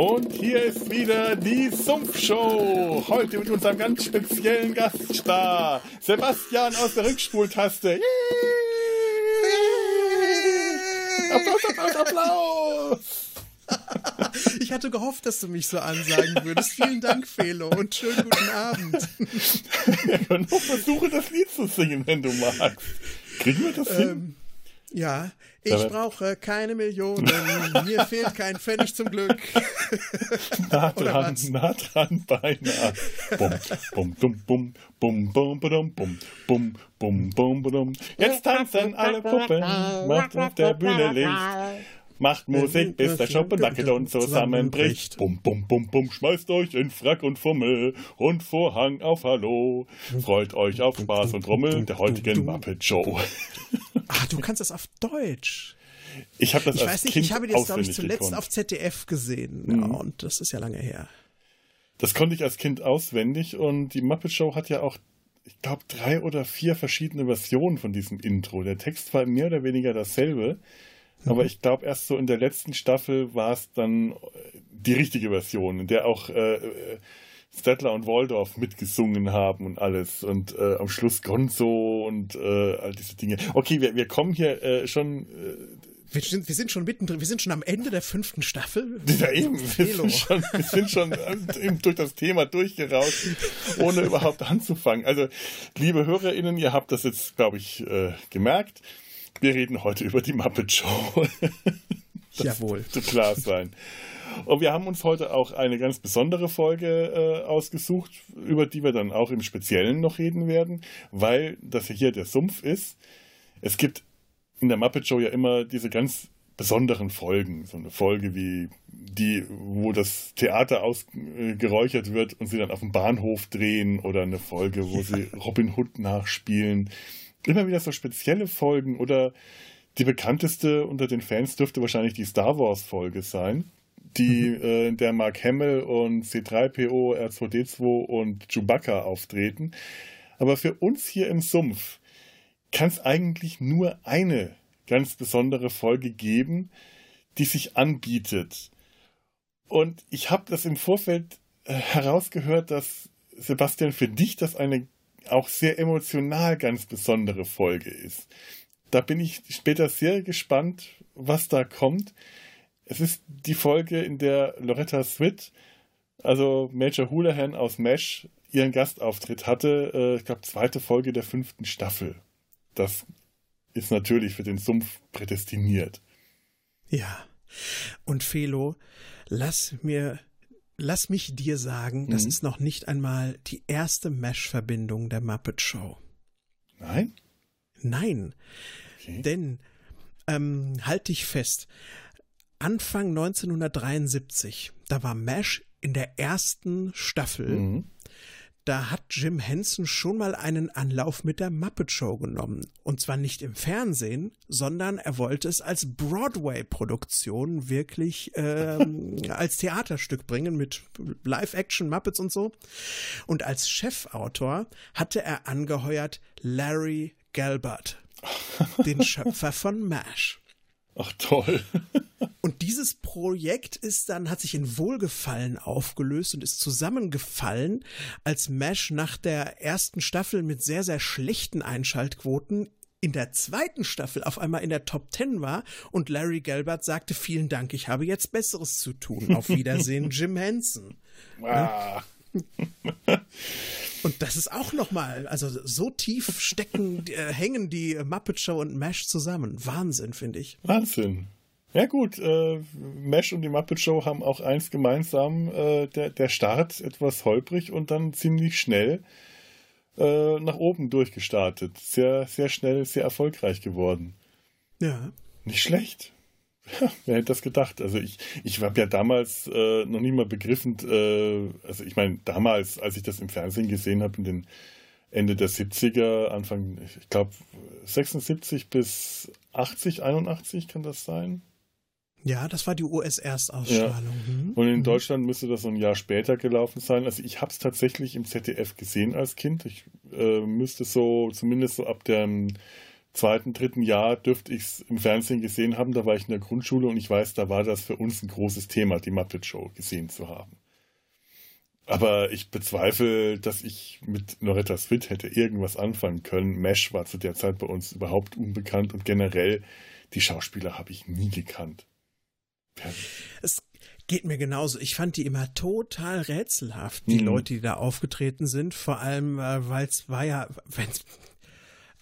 Und hier ist wieder die Sumpfshow. Heute mit unserem ganz speziellen Gaststar, Sebastian aus der Rückspultaste. Applaus, Applaus, Applaus. Ich hatte gehofft, dass du mich so ansagen würdest. Vielen Dank, Felo, und schönen guten Abend. Wir können auch versuchen, das Lied zu singen, wenn du magst. Kriegen wir das hin? Ja, ich brauche keine Millionen. Mir fehlt kein Pfennig zum Glück. nah dran, nah dran, beinahe. Bum, bum, bum, bum, bum, bum, bum, bum, bum, bum, bum, bum. Jetzt tanzen alle Puppen, macht auf der Bühne Licht. Macht Musik, bis der Schuppen wackelt und zusammenbricht. Bum, bum, bum, bum, schmeißt euch in Frack und Fummel und Vorhang auf Hallo. Freut euch auf Spaß und Rummel der heutigen Muppet Show. Ah, du kannst das auf Deutsch. Ich habe das ich als weiß nicht, kind ich habe das, glaube ich, zuletzt gekonnt. auf ZDF gesehen. Mhm. Ja, und das ist ja lange her. Das konnte ich als Kind auswendig und die Muppet Show hat ja auch, ich glaube, drei oder vier verschiedene Versionen von diesem Intro. Der Text war mehr oder weniger dasselbe, aber ich glaube, erst so in der letzten Staffel war es dann äh, die richtige Version, in der auch äh, äh, Stettler und Waldorf mitgesungen haben und alles und äh, am Schluss Gonzo und äh, all diese Dinge. Okay, wir, wir kommen hier äh, schon äh, Wir sind, wir sind schon mittendrin, wir sind schon am Ende der fünften Staffel. Ja, eben, wir sind schon, wir sind schon eben durch das Thema durchgerauscht, ohne überhaupt anzufangen. Also, liebe HörerInnen, ihr habt das jetzt, glaube ich, äh, gemerkt. Wir reden heute über die Muppet Show. Jawohl. Zu klar sein. Und wir haben uns heute auch eine ganz besondere Folge äh, ausgesucht, über die wir dann auch im Speziellen noch reden werden, weil das hier der Sumpf ist. Es gibt in der Muppet Show ja immer diese ganz besonderen Folgen. So eine Folge wie die, wo das Theater ausgeräuchert wird und sie dann auf dem Bahnhof drehen oder eine Folge, wo sie Robin Hood nachspielen. Immer wieder so spezielle Folgen oder die bekannteste unter den Fans dürfte wahrscheinlich die Star Wars Folge sein, die äh, in der Mark Hamill und C3PO, R2D2 und Chewbacca auftreten. Aber für uns hier im Sumpf kann es eigentlich nur eine ganz besondere Folge geben, die sich anbietet. Und ich habe das im Vorfeld äh, herausgehört, dass Sebastian für dich das eine auch sehr emotional ganz besondere Folge ist. Da bin ich später sehr gespannt, was da kommt. Es ist die Folge, in der Loretta Swit, also Major Houlihan aus MASH, ihren Gastauftritt hatte. Äh, ich glaube, zweite Folge der fünften Staffel. Das ist natürlich für den Sumpf prädestiniert. Ja. Und Felo, lass mir, lass mich dir sagen, das Mhm. ist noch nicht einmal die erste Mesh-Verbindung der Muppet Show. Nein? Nein, Okay. denn, ähm, halt dich fest, Anfang 1973, da war Mesh in der ersten Staffel, Mhm. Da hat Jim Henson schon mal einen Anlauf mit der Muppet Show genommen. Und zwar nicht im Fernsehen, sondern er wollte es als Broadway-Produktion wirklich ähm, als Theaterstück bringen mit Live-Action, Muppets und so. Und als Chefautor hatte er angeheuert Larry Gelbart, den Schöpfer von MASH. Ach toll. Und dieses Projekt ist dann, hat sich in Wohlgefallen aufgelöst und ist zusammengefallen, als Mesh nach der ersten Staffel mit sehr, sehr schlechten Einschaltquoten in der zweiten Staffel auf einmal in der Top Ten war und Larry Gelbart sagte, vielen Dank, ich habe jetzt Besseres zu tun. Auf Wiedersehen, Jim Henson. Ah. Und das ist auch nochmal, also so tief stecken, äh, hängen die Muppet Show und Mesh zusammen. Wahnsinn, finde ich. Wahnsinn. Ja gut, äh, Mesh und die Muppet Show haben auch eins gemeinsam, äh, der, der Start etwas holprig und dann ziemlich schnell äh, nach oben durchgestartet. Sehr, sehr schnell, sehr erfolgreich geworden. Ja. Nicht schlecht. Ja, wer hätte das gedacht? Also ich, ich habe ja damals äh, noch nie mal begriffen, äh, also ich meine, damals, als ich das im Fernsehen gesehen habe, in den Ende der 70er, Anfang, ich glaube 76 bis 80, 81 kann das sein. Ja, das war die US-Erstausstrahlung. Mhm. Und in Deutschland müsste das so ein Jahr später gelaufen sein. Also ich habe es tatsächlich im ZDF gesehen als Kind. Ich äh, müsste so, zumindest so ab dem zweiten, dritten Jahr dürfte ich es im Fernsehen gesehen haben. Da war ich in der Grundschule und ich weiß, da war das für uns ein großes Thema, die Muppet Show gesehen zu haben. Aber ich bezweifle, dass ich mit Loretta Swit hätte irgendwas anfangen können. Mesh war zu der Zeit bei uns überhaupt unbekannt und generell die Schauspieler habe ich nie gekannt. Es geht mir genauso. Ich fand die immer total rätselhaft, die mhm. Leute, die da aufgetreten sind. Vor allem, äh, weil es war ja, wenn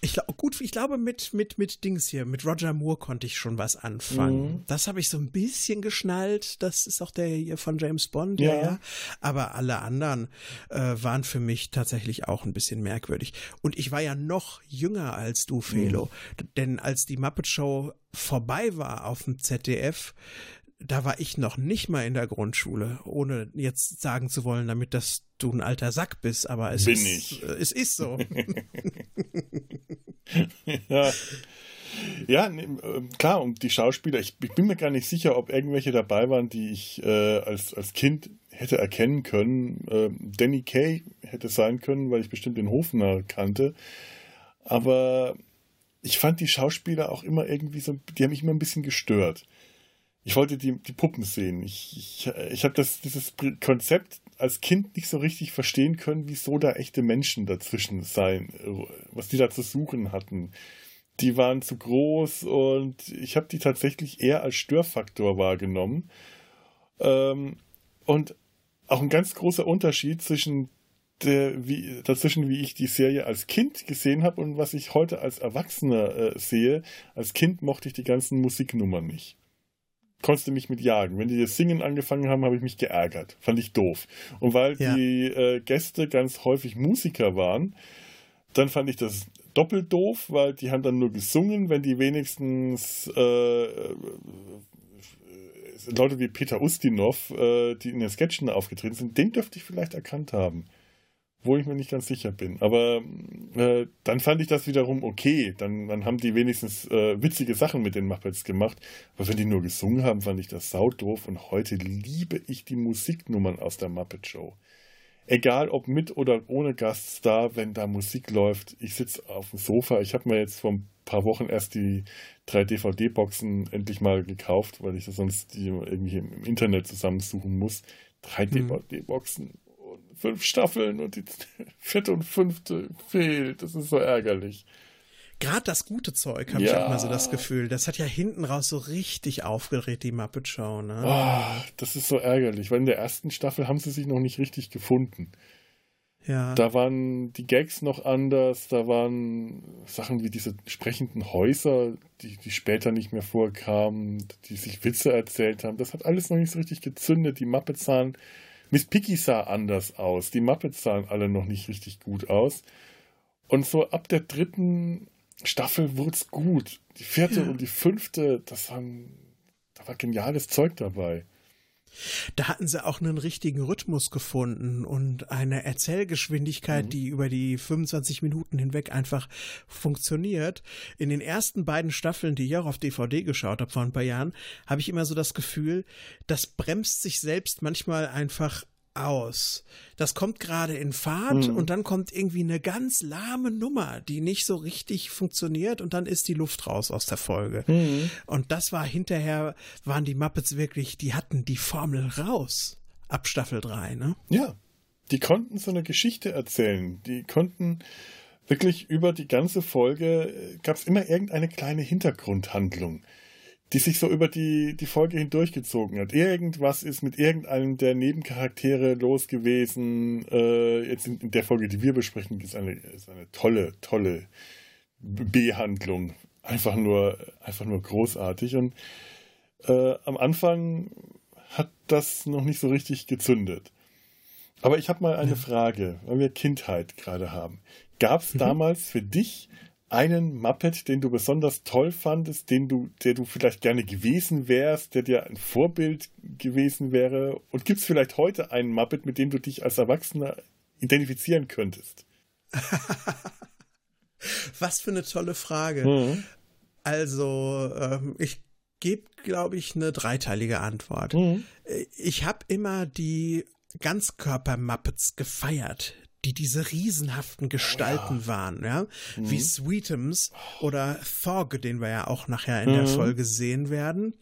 ich glaube, gut, ich glaube, mit, mit, mit Dings hier, mit Roger Moore konnte ich schon was anfangen. Mhm. Das habe ich so ein bisschen geschnallt. Das ist auch der hier von James Bond, ja, ja. Aber alle anderen äh, waren für mich tatsächlich auch ein bisschen merkwürdig. Und ich war ja noch jünger als du, Felo. Mhm. Denn als die Muppet Show vorbei war auf dem ZDF, da war ich noch nicht mal in der Grundschule, ohne jetzt sagen zu wollen, damit dass du ein alter Sack bist, aber es Bin ist, ich. Äh, es ist so. ja. Ja, ne, klar, und die Schauspieler, ich, ich, bin mir gar nicht sicher, ob irgendwelche dabei waren, die ich äh, als, als Kind hätte erkennen können. Äh, Danny Kay hätte sein können, weil ich bestimmt den Hofner kannte. Aber ich fand die Schauspieler auch immer irgendwie so, die haben mich immer ein bisschen gestört ich wollte die, die Puppen sehen. Ich, ich, ich habe dieses Konzept als Kind nicht so richtig verstehen können, wieso da echte Menschen dazwischen sein, was die da zu suchen hatten. Die waren zu groß und ich habe die tatsächlich eher als Störfaktor wahrgenommen. Ähm, und auch ein ganz großer Unterschied zwischen der, wie, dazwischen, wie ich die Serie als Kind gesehen habe und was ich heute als Erwachsener äh, sehe. Als Kind mochte ich die ganzen Musiknummern nicht konntest du mich mit jagen. Wenn die das Singen angefangen haben, habe ich mich geärgert. Fand ich doof. Und weil ja. die äh, Gäste ganz häufig Musiker waren, dann fand ich das doppelt doof, weil die haben dann nur gesungen, wenn die wenigstens äh, äh Leute wie Peter Ustinov, äh, die in den Sketchen aufgetreten sind, den dürfte ich vielleicht erkannt haben wo ich mir nicht ganz sicher bin. Aber äh, dann fand ich das wiederum okay. Dann, dann haben die wenigstens äh, witzige Sachen mit den Muppets gemacht. Aber wenn die nur gesungen haben, fand ich das saudoof. Und heute liebe ich die Musiknummern aus der Muppet Show. Egal ob mit oder ohne Gaststar, wenn da Musik läuft. Ich sitze auf dem Sofa. Ich habe mir jetzt vor ein paar Wochen erst die drei DVD-Boxen endlich mal gekauft, weil ich sonst die irgendwie im Internet zusammensuchen muss. Drei mhm. DVD-Boxen fünf Staffeln und die vierte und fünfte fehlt. Das ist so ärgerlich. Gerade das gute Zeug, habe ja. ich auch mal so das Gefühl. Das hat ja hinten raus so richtig aufgeregt, die Muppet Show. Ne? Oh, das ist so ärgerlich, weil in der ersten Staffel haben sie sich noch nicht richtig gefunden. Ja. Da waren die Gags noch anders, da waren Sachen wie diese sprechenden Häuser, die, die später nicht mehr vorkamen, die sich Witze erzählt haben. Das hat alles noch nicht so richtig gezündet. Die Muppets sahen Miss Piggy sah anders aus. Die Muppets sahen alle noch nicht richtig gut aus. Und so ab der dritten Staffel wurde es gut. Die vierte ja. und die fünfte, das waren, da war geniales Zeug dabei. Da hatten sie auch einen richtigen Rhythmus gefunden und eine Erzählgeschwindigkeit, mhm. die über die 25 Minuten hinweg einfach funktioniert. In den ersten beiden Staffeln, die ich auch auf DVD geschaut habe vor ein paar Jahren, habe ich immer so das Gefühl, das bremst sich selbst manchmal einfach aus. Das kommt gerade in Fahrt mhm. und dann kommt irgendwie eine ganz lahme Nummer, die nicht so richtig funktioniert und dann ist die Luft raus aus der Folge. Mhm. Und das war hinterher, waren die Muppets wirklich, die hatten die Formel raus. Ab Staffel 3, ne? Ja. Die konnten so eine Geschichte erzählen. Die konnten wirklich über die ganze Folge, äh, gab es immer irgendeine kleine Hintergrundhandlung die sich so über die, die Folge hindurchgezogen hat. Irgendwas ist mit irgendeinem der Nebencharaktere los gewesen. Äh, jetzt in, in, der Folge, die wir besprechen, ist eine, ist eine tolle, tolle Behandlung. Einfach nur, einfach nur großartig. Und äh, am Anfang hat das noch nicht so richtig gezündet. Aber ich habe mal eine. Frage, weil wir Kindheit gerade haben. Gab es mhm. damals für dich einen Muppet, den du besonders toll fandest, den du, der du vielleicht gerne gewesen wärst, der dir ein Vorbild gewesen wäre? Und gibt es vielleicht heute einen Muppet, mit dem du dich als Erwachsener identifizieren könntest? Was für eine tolle Frage. Mhm. Also, ähm, ich gebe, glaube ich, eine dreiteilige Antwort. Mhm. Ich habe immer die Ganzkörper-Muppets gefeiert die diese riesenhaften Gestalten oh, ja. waren, ja, mhm. wie Sweetums oder Thog, den wir ja auch nachher in mhm. der Folge sehen werden.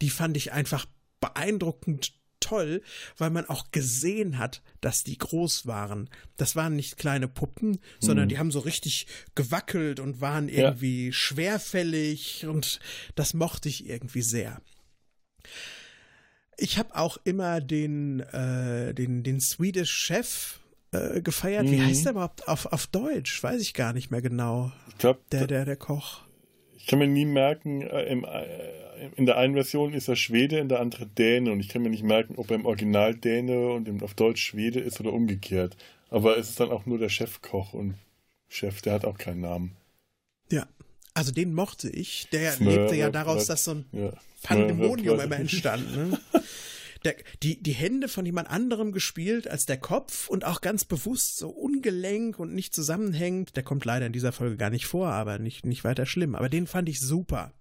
Die fand ich einfach beeindruckend toll, weil man auch gesehen hat, dass die groß waren. Das waren nicht kleine Puppen, sondern mhm. die haben so richtig gewackelt und waren irgendwie ja. schwerfällig und das mochte ich irgendwie sehr. Ich habe auch immer den, äh, den, den Swedish Chef äh, gefeiert. Mhm. Wie heißt der überhaupt auf, auf Deutsch? Weiß ich gar nicht mehr genau. Ich glaube, der, der, der Koch. Ich kann mir nie merken, äh, im, äh, in der einen Version ist er Schwede, in der anderen Däne. Und ich kann mir nicht merken, ob er im Original Däne und im, auf Deutsch Schwede ist oder umgekehrt. Aber es ist dann auch nur der Chefkoch und Chef, der hat auch keinen Namen. Ja, also den mochte ich. Der Smör, lebte ja daraus, dass so ein ja. Pandemonium immer entstand. Ne? Der, die, die Hände von jemand anderem gespielt als der Kopf und auch ganz bewusst so ungelenk und nicht zusammenhängend. Der kommt leider in dieser Folge gar nicht vor, aber nicht, nicht weiter schlimm. Aber den fand ich super.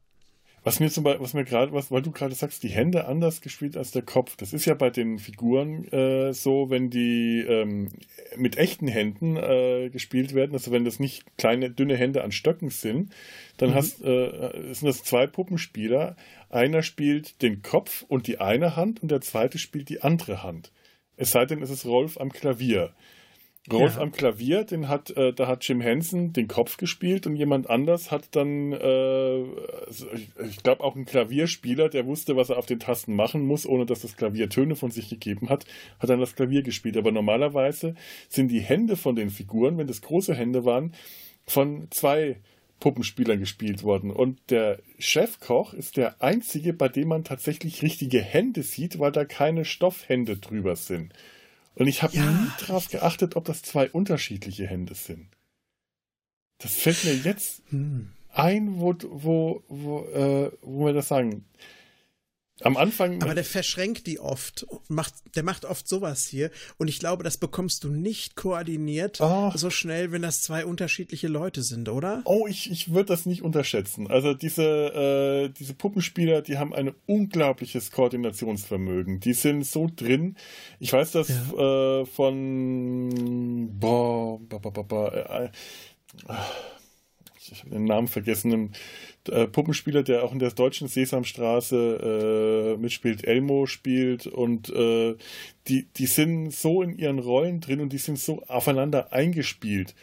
Was mir zum Beispiel, was mir gerade, was, weil du gerade sagst, die Hände anders gespielt als der Kopf. Das ist ja bei den Figuren äh, so, wenn die ähm, mit echten Händen äh, gespielt werden, also wenn das nicht kleine, dünne Hände an Stöcken sind, dann mhm. hast, äh, sind das zwei Puppenspieler. Einer spielt den Kopf und die eine Hand und der zweite spielt die andere Hand. Es sei denn, es ist Rolf am Klavier. Rolf ja. am Klavier, den hat, äh, da hat Jim Henson den Kopf gespielt und jemand anders hat dann, äh, ich, ich glaube auch ein Klavierspieler, der wusste, was er auf den Tasten machen muss, ohne dass das Klavier Töne von sich gegeben hat, hat dann das Klavier gespielt. Aber normalerweise sind die Hände von den Figuren, wenn das große Hände waren, von zwei Puppenspielern gespielt worden. Und der Chefkoch ist der einzige, bei dem man tatsächlich richtige Hände sieht, weil da keine Stoffhände drüber sind. Und ich habe ja. nie darauf geachtet, ob das zwei unterschiedliche Hände sind. Das fällt mir jetzt hm. ein, wo, wo, wo, äh, wo wir das sagen. Am Anfang. Aber der verschränkt die oft. Macht, der macht oft sowas hier. Und ich glaube, das bekommst du nicht koordiniert oh. so schnell, wenn das zwei unterschiedliche Leute sind, oder? Oh, ich, ich würde das nicht unterschätzen. Also diese, äh, diese Puppenspieler, die haben ein unglaubliches Koordinationsvermögen. Die sind so drin. Ich weiß das ja. äh, von boah, ba, ba, ba, äh, ich habe den Namen vergessen, äh, Puppenspieler, der auch in der deutschen Sesamstraße äh, mitspielt, Elmo spielt und äh, die, die sind so in ihren Rollen drin und die sind so aufeinander eingespielt,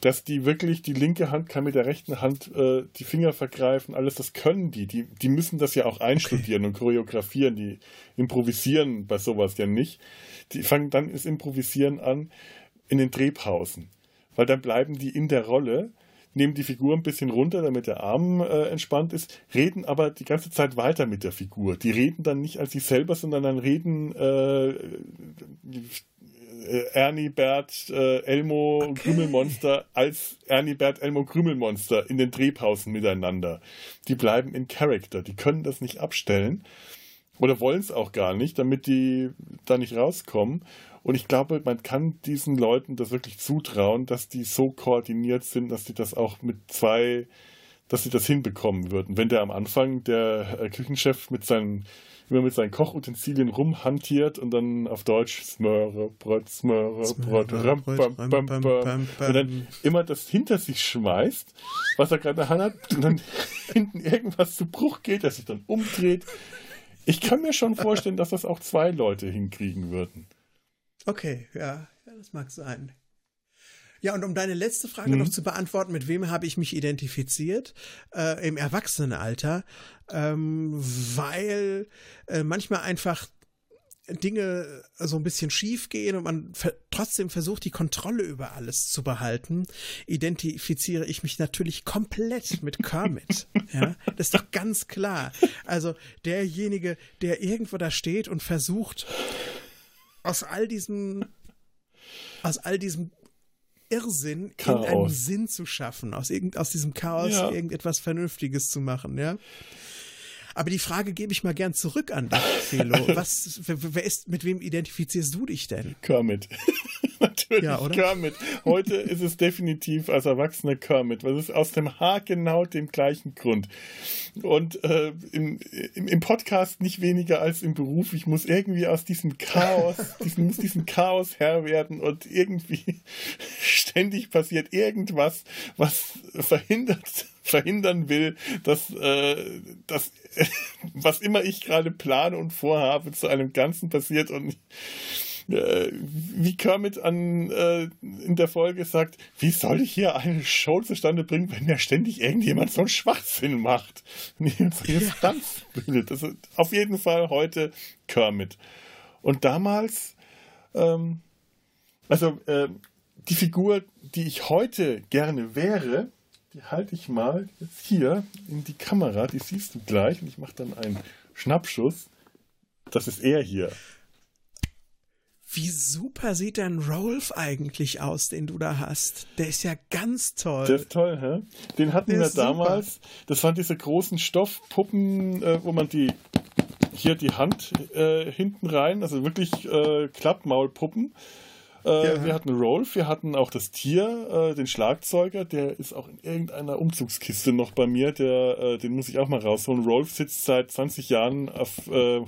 dass die wirklich, die linke Hand kann mit der rechten Hand äh, die Finger vergreifen, alles, das können die. Die, die müssen das ja auch einstudieren okay. und choreografieren, die improvisieren bei sowas ja nicht. Die fangen dann das Improvisieren an in den Drehpausen, weil dann bleiben die in der Rolle nehmen die Figur ein bisschen runter, damit der Arm äh, entspannt ist, reden aber die ganze Zeit weiter mit der Figur. Die reden dann nicht als sich selber, sondern dann reden äh, äh Ernie, Bert, äh, Elmo, okay. Krümelmonster als Ernie, Bert, Elmo, Krümelmonster in den Drehpausen miteinander. Die bleiben in Character, die können das nicht abstellen oder wollen es auch gar nicht, damit die da nicht rauskommen. Und ich glaube, man kann diesen Leuten das wirklich zutrauen, dass die so koordiniert sind, dass sie das auch mit zwei, dass sie das hinbekommen würden. Wenn der am Anfang der äh, Küchenchef mit seinen immer mit seinen Kochutensilien rumhantiert und dann auf Deutsch Smöre, Brot, Smöre, Brot, ram, bam, bam, bam, und dann immer das hinter sich schmeißt, was er gerade in der Hand hat, und dann hinten irgendwas zu Bruch geht, der sich dann umdreht. Ich kann mir schon vorstellen, dass das auch zwei Leute hinkriegen würden. Okay, ja, ja das mag sein. Ja, und um deine letzte Frage mhm. noch zu beantworten, mit wem habe ich mich identifiziert äh, im Erwachsenenalter, ähm, weil äh, manchmal einfach Dinge so ein bisschen schief gehen und man ver trotzdem versucht, die Kontrolle über alles zu behalten, identifiziere ich mich natürlich komplett mit Kermit. ja, das ist doch ganz klar. Also derjenige, der irgendwo da steht und versucht, aus all diesem, aus all diesem Irrsinn Chaos. irgendeinen Sinn zu schaffen, aus, irgend, aus diesem Chaos ja. irgendetwas Vernünftiges zu machen, ja. Aber die Frage gebe ich mal gern zurück an dich, Felo. Was, wer, ist, mit wem identifizierst du dich denn? Kermit. Natürlich ja, Kermit. Heute ist es definitiv als Erwachsener Kermit, es ist aus dem Haar genau dem gleichen Grund. Und äh, im, im, im, Podcast nicht weniger als im Beruf. Ich muss irgendwie aus diesem Chaos, diesen, muss diesem Chaos Herr werden und irgendwie ständig passiert irgendwas, was verhindert verhindern will, dass, äh, dass was immer ich gerade plane und vorhabe, zu einem Ganzen passiert und äh, wie Kermit an, äh, in der Folge sagt, wie soll ich hier eine Show zustande bringen, wenn ja ständig irgendjemand so einen Schwachsinn macht? Und eine Stunts bildet. Das ist auf jeden Fall heute Kermit. Und damals, ähm, also äh, die Figur, die ich heute gerne wäre, die halte ich mal jetzt hier in die Kamera, die siehst du gleich und ich mache dann einen Schnappschuss. Das ist er hier. Wie super sieht denn Rolf eigentlich aus, den du da hast? Der ist ja ganz toll. Der ist toll, hä? Den hatten Der wir damals. Super. Das waren diese großen Stoffpuppen, äh, wo man die hier die Hand äh, hinten rein, also wirklich äh, Klappmaulpuppen. Äh, ja. Wir hatten Rolf, wir hatten auch das Tier, äh, den Schlagzeuger, der ist auch in irgendeiner Umzugskiste noch bei mir, der, äh, den muss ich auch mal rausholen. Rolf sitzt seit 20 Jahren auf,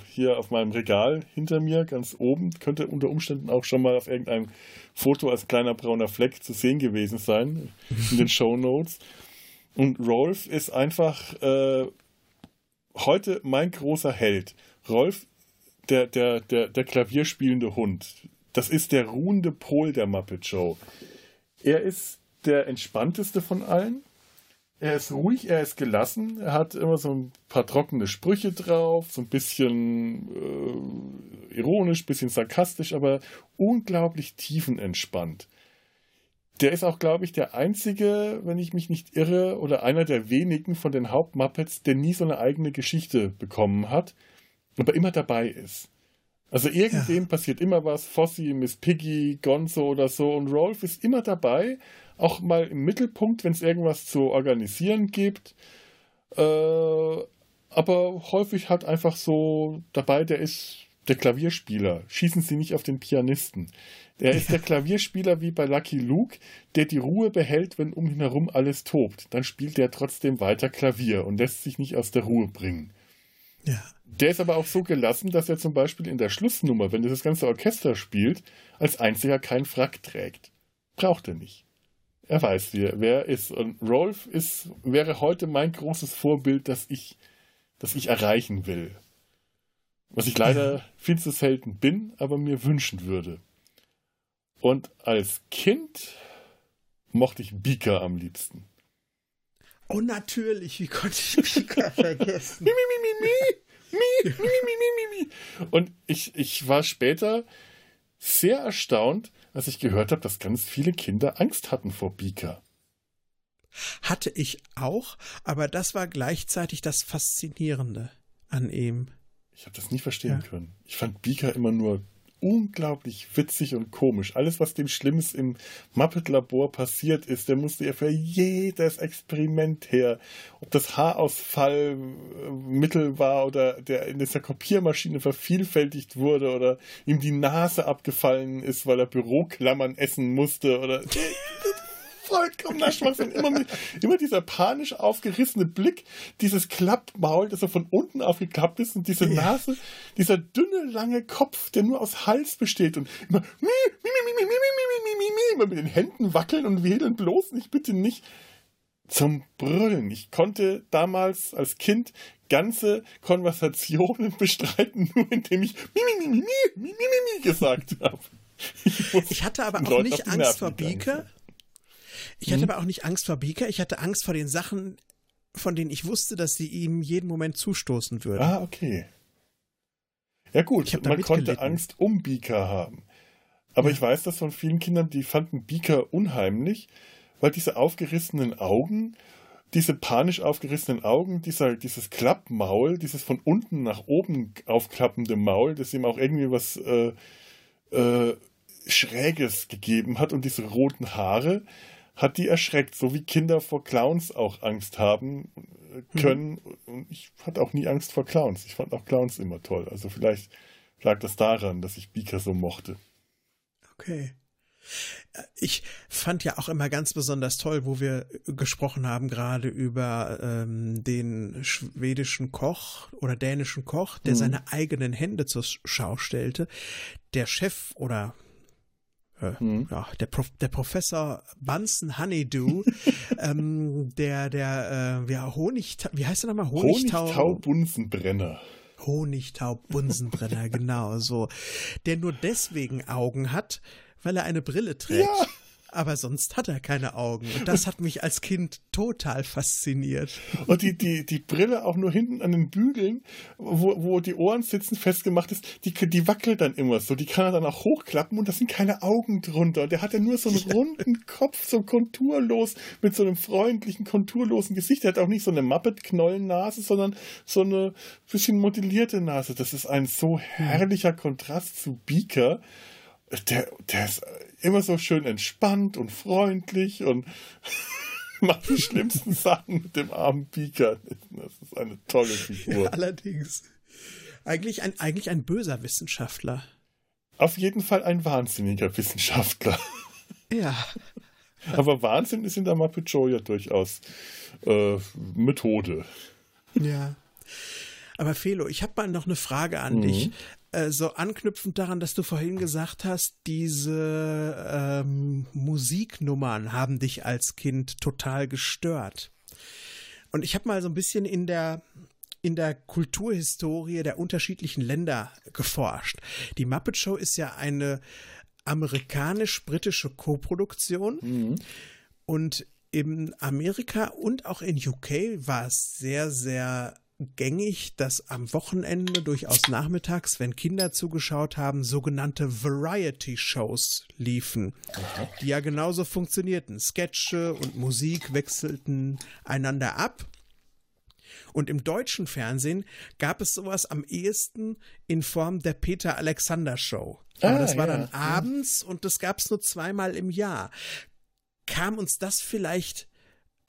hier auf meinem Regal hinter mir, ganz oben. Könnte unter Umständen auch schon mal auf irgendeinem Foto als kleiner brauner Fleck zu sehen gewesen sein, in den Show Notes. Und Rolf ist einfach heute mein großer Held. Rolf der, der, der, der klavierspielende Hund. Das ist der ruhende Pol der Muppet Show. Er ist der entspannteste von allen. Er ist ruhig, er ist gelassen, er hat immer so ein paar trockene Sprüche drauf, so ein bisschen äh, ironisch, bisschen sarkastisch, aber unglaublich tiefenentspannt. Der ist auch, glaube ich, der einzige, wenn ich mich nicht irre, oder einer der wenigen von den Hauptmuppets, der nie so eine eigene Geschichte bekommen hat, aber immer dabei ist. Also irgendwem ja. passiert immer was, Fossi, Miss Piggy, Gonzo oder so und Rolf ist immer dabei, auch mal im Mittelpunkt, wenn es irgendwas zu organisieren gibt. Äh, aber häufig halt einfach so dabei, der ist der Klavierspieler. Schießen Sie nicht auf den Pianisten. Er ist der Klavierspieler wie bei Lucky Luke, der die Ruhe behält, wenn um ihn herum alles tobt. Dann spielt er trotzdem weiter Klavier und lässt sich nicht aus der Ruhe bringen. Ja. Der ist aber auch so gelassen, dass er zum Beispiel in der Schlussnummer, wenn das ganze Orchester spielt, als einziger keinen Frack trägt. Braucht er nicht. Er weiß, wer, wer ist. Und Rolf ist, wäre heute mein großes Vorbild, das ich, das ich erreichen will. Was ich leider viel zu selten bin, aber mir wünschen würde. Und als Kind mochte ich Beaker am liebsten. Oh, natürlich, wie konnte ich Beaker vergessen? mi, mi, mi, mi, Mi, mi, mi, mi, mi, mi. Und ich, ich war später sehr erstaunt, als ich gehört habe, dass ganz viele Kinder Angst hatten vor Beaker. Hatte ich auch, aber das war gleichzeitig das Faszinierende an ihm. Ich habe das nie verstehen ja. können. Ich fand Beaker immer nur unglaublich witzig und komisch. Alles, was dem Schlimmes im Muppet-Labor passiert ist, der musste ja für jedes Experiment her. Ob das Haarausfallmittel war oder der in dieser Kopiermaschine vervielfältigt wurde oder ihm die Nase abgefallen ist, weil er Büroklammern essen musste oder Freud, komm nach Schwachsinn. Immer, immer dieser panisch aufgerissene Blick, dieses Klappmaul, das so von unten aufgeklappt ist und diese Nase, dieser dünne, lange Kopf, der nur aus Hals besteht und immer, immer mit den Händen wackeln und wedeln, bloß nicht, bitte nicht zum Brüllen. Ich konnte damals als Kind ganze Konversationen bestreiten, nur indem ich mi, mi, mi, mi, mi, mi, mi, mi gesagt habe. Ich, ich hatte aber auch nicht Angst vor Bika. Ich hatte mhm. aber auch nicht Angst vor Beaker, ich hatte Angst vor den Sachen, von denen ich wusste, dass sie ihm jeden Moment zustoßen würden. Ah, okay. Ja gut, man konnte Angst um Beaker haben. Aber ja. ich weiß das von vielen Kindern, die fanden Beaker unheimlich, weil diese aufgerissenen Augen, diese panisch aufgerissenen Augen, dieser, dieses Klappmaul, dieses von unten nach oben aufklappende Maul, das ihm auch irgendwie was äh, äh, Schräges gegeben hat und diese roten Haare, hat die erschreckt, so wie Kinder vor Clowns auch Angst haben. äh, können. Mhm. Und ich hatte auch nie Angst vor Clowns. Ich fand auch Clowns immer toll. Also vielleicht lag das daran, dass ich Beaker so mochte. Okay. Ich fand ja auch immer ganz besonders toll, wo wir gesprochen haben, gerade über ähm, den schwedischen Koch oder dänischen Koch, der mhm. seine eigenen Hände zur Schau stellte. Der Chef oder äh, mhm. ja, der, Prof, der Professor Bunsen Honeydew, ähm, der, der, äh, ja, Honig, wie heißt er nochmal? Honigtau, Honigtau Bunsenbrenner. Honigtau Bunsenbrenner, genau so. Der nur deswegen Augen hat, weil er eine Brille trägt. Ja. Aber sonst hat er keine Augen. Und das hat mich als Kind total fasziniert. Und die, die, die Brille auch nur hinten an den Bügeln, wo, wo die Ohren sitzen, festgemacht ist, die, die wackelt dann immer so. Die kann er dann auch hochklappen und da sind keine Augen drunter. Und der hat ja nur so einen runden Kopf, so konturlos, mit so einem freundlichen, konturlosen Gesicht. Der hat auch nicht so eine Muppet-Knollennase, sondern so eine bisschen modellierte Nase. Das ist ein so herrlicher Kontrast zu Beaker der, der ist immer so schön entspannt und freundlich und macht die schlimmsten Sachen mit dem armen Beaker. Das ist eine tolle Figur. Ja, allerdings. Eigentlich ein, eigentlich ein böser Wissenschaftler. Auf jeden Fall ein wahnsinniger Wissenschaftler. Ja. Aber Wahnsinn ist in der Show ja durchaus äh, Methode. Ja. Aber Felo, ich habe mal noch eine Frage an mhm. dich. Äh, so anknüpfend daran, dass du vorhin gesagt hast, diese ähm, Musiknummern haben dich als Kind total gestört. Und ich habe mal so ein bisschen in der in der Kulturhistorie der unterschiedlichen Länder geforscht. Die Muppet Show ist ja eine amerikanisch-britische Koproduktion. Mhm. Und in Amerika und auch in UK war es sehr, sehr gängig, dass am Wochenende durchaus nachmittags, wenn Kinder zugeschaut haben, sogenannte Variety-Shows liefen, die ja genauso funktionierten. Sketche und Musik wechselten einander ab. Und im deutschen Fernsehen gab es sowas am ehesten in Form der Peter Alexander Show. Aber ah, das war ja, dann abends ja. und das gab es nur zweimal im Jahr. Kam uns das vielleicht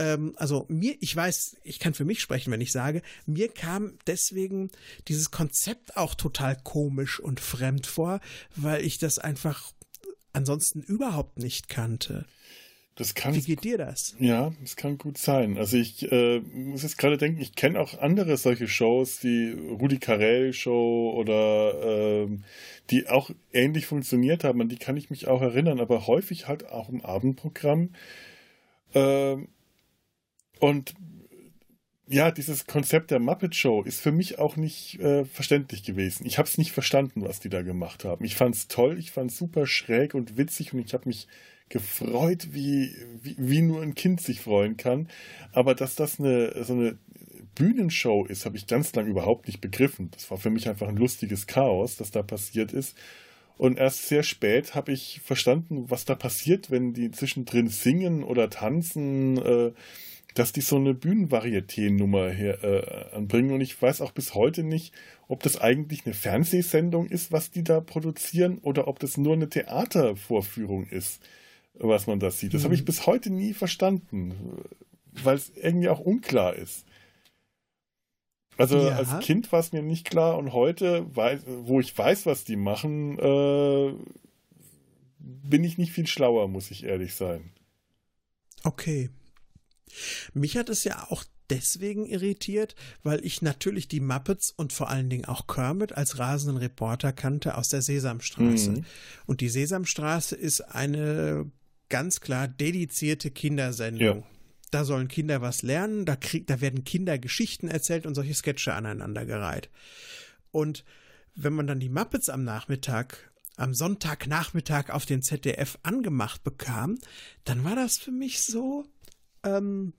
ähm, also mir, ich weiß, ich kann für mich sprechen, wenn ich sage, mir kam deswegen dieses Konzept auch total komisch und fremd vor, weil ich das einfach ansonsten überhaupt nicht kannte. Das kann, Wie geht dir das? Ja, das kann gut sein. Also ich äh, muss jetzt gerade denken, ich kenne auch andere solche Shows, die Rudi Carell Show oder äh, die auch ähnlich funktioniert haben, an die kann ich mich auch erinnern, aber häufig halt auch im Abendprogramm. Äh, und ja, dieses Konzept der Muppet Show ist für mich auch nicht äh, verständlich gewesen. Ich habe es nicht verstanden, was die da gemacht haben. Ich fand es toll, ich fand es super schräg und witzig und ich habe mich gefreut, wie, wie, wie nur ein Kind sich freuen kann. Aber dass das eine, so eine Bühnenshow ist, habe ich ganz lang überhaupt nicht begriffen. Das war für mich einfach ein lustiges Chaos, das da passiert ist. Und erst sehr spät habe ich verstanden, was da passiert, wenn die zwischendrin singen oder tanzen. Äh, dass die so eine Bühnenvarieté-Nummer her, äh, anbringen. Und ich weiß auch bis heute nicht, ob das eigentlich eine Fernsehsendung ist, was die da produzieren, oder ob das nur eine Theatervorführung ist, was man da sieht. Das mhm. habe ich bis heute nie verstanden, weil es irgendwie auch unklar ist. Also ja. als Kind war es mir nicht klar und heute, wo ich weiß, was die machen, äh, bin ich nicht viel schlauer, muss ich ehrlich sein. Okay, mich hat es ja auch deswegen irritiert, weil ich natürlich die Muppets und vor allen Dingen auch Kermit als rasenden Reporter kannte aus der Sesamstraße. Mhm. Und die Sesamstraße ist eine ganz klar dedizierte Kindersendung. Ja. Da sollen Kinder was lernen, da, krieg, da werden Kinder Geschichten erzählt und solche Sketche aneinandergereiht. Und wenn man dann die Muppets am Nachmittag am Sonntagnachmittag auf dem ZDF angemacht bekam, dann war das für mich so, ähm,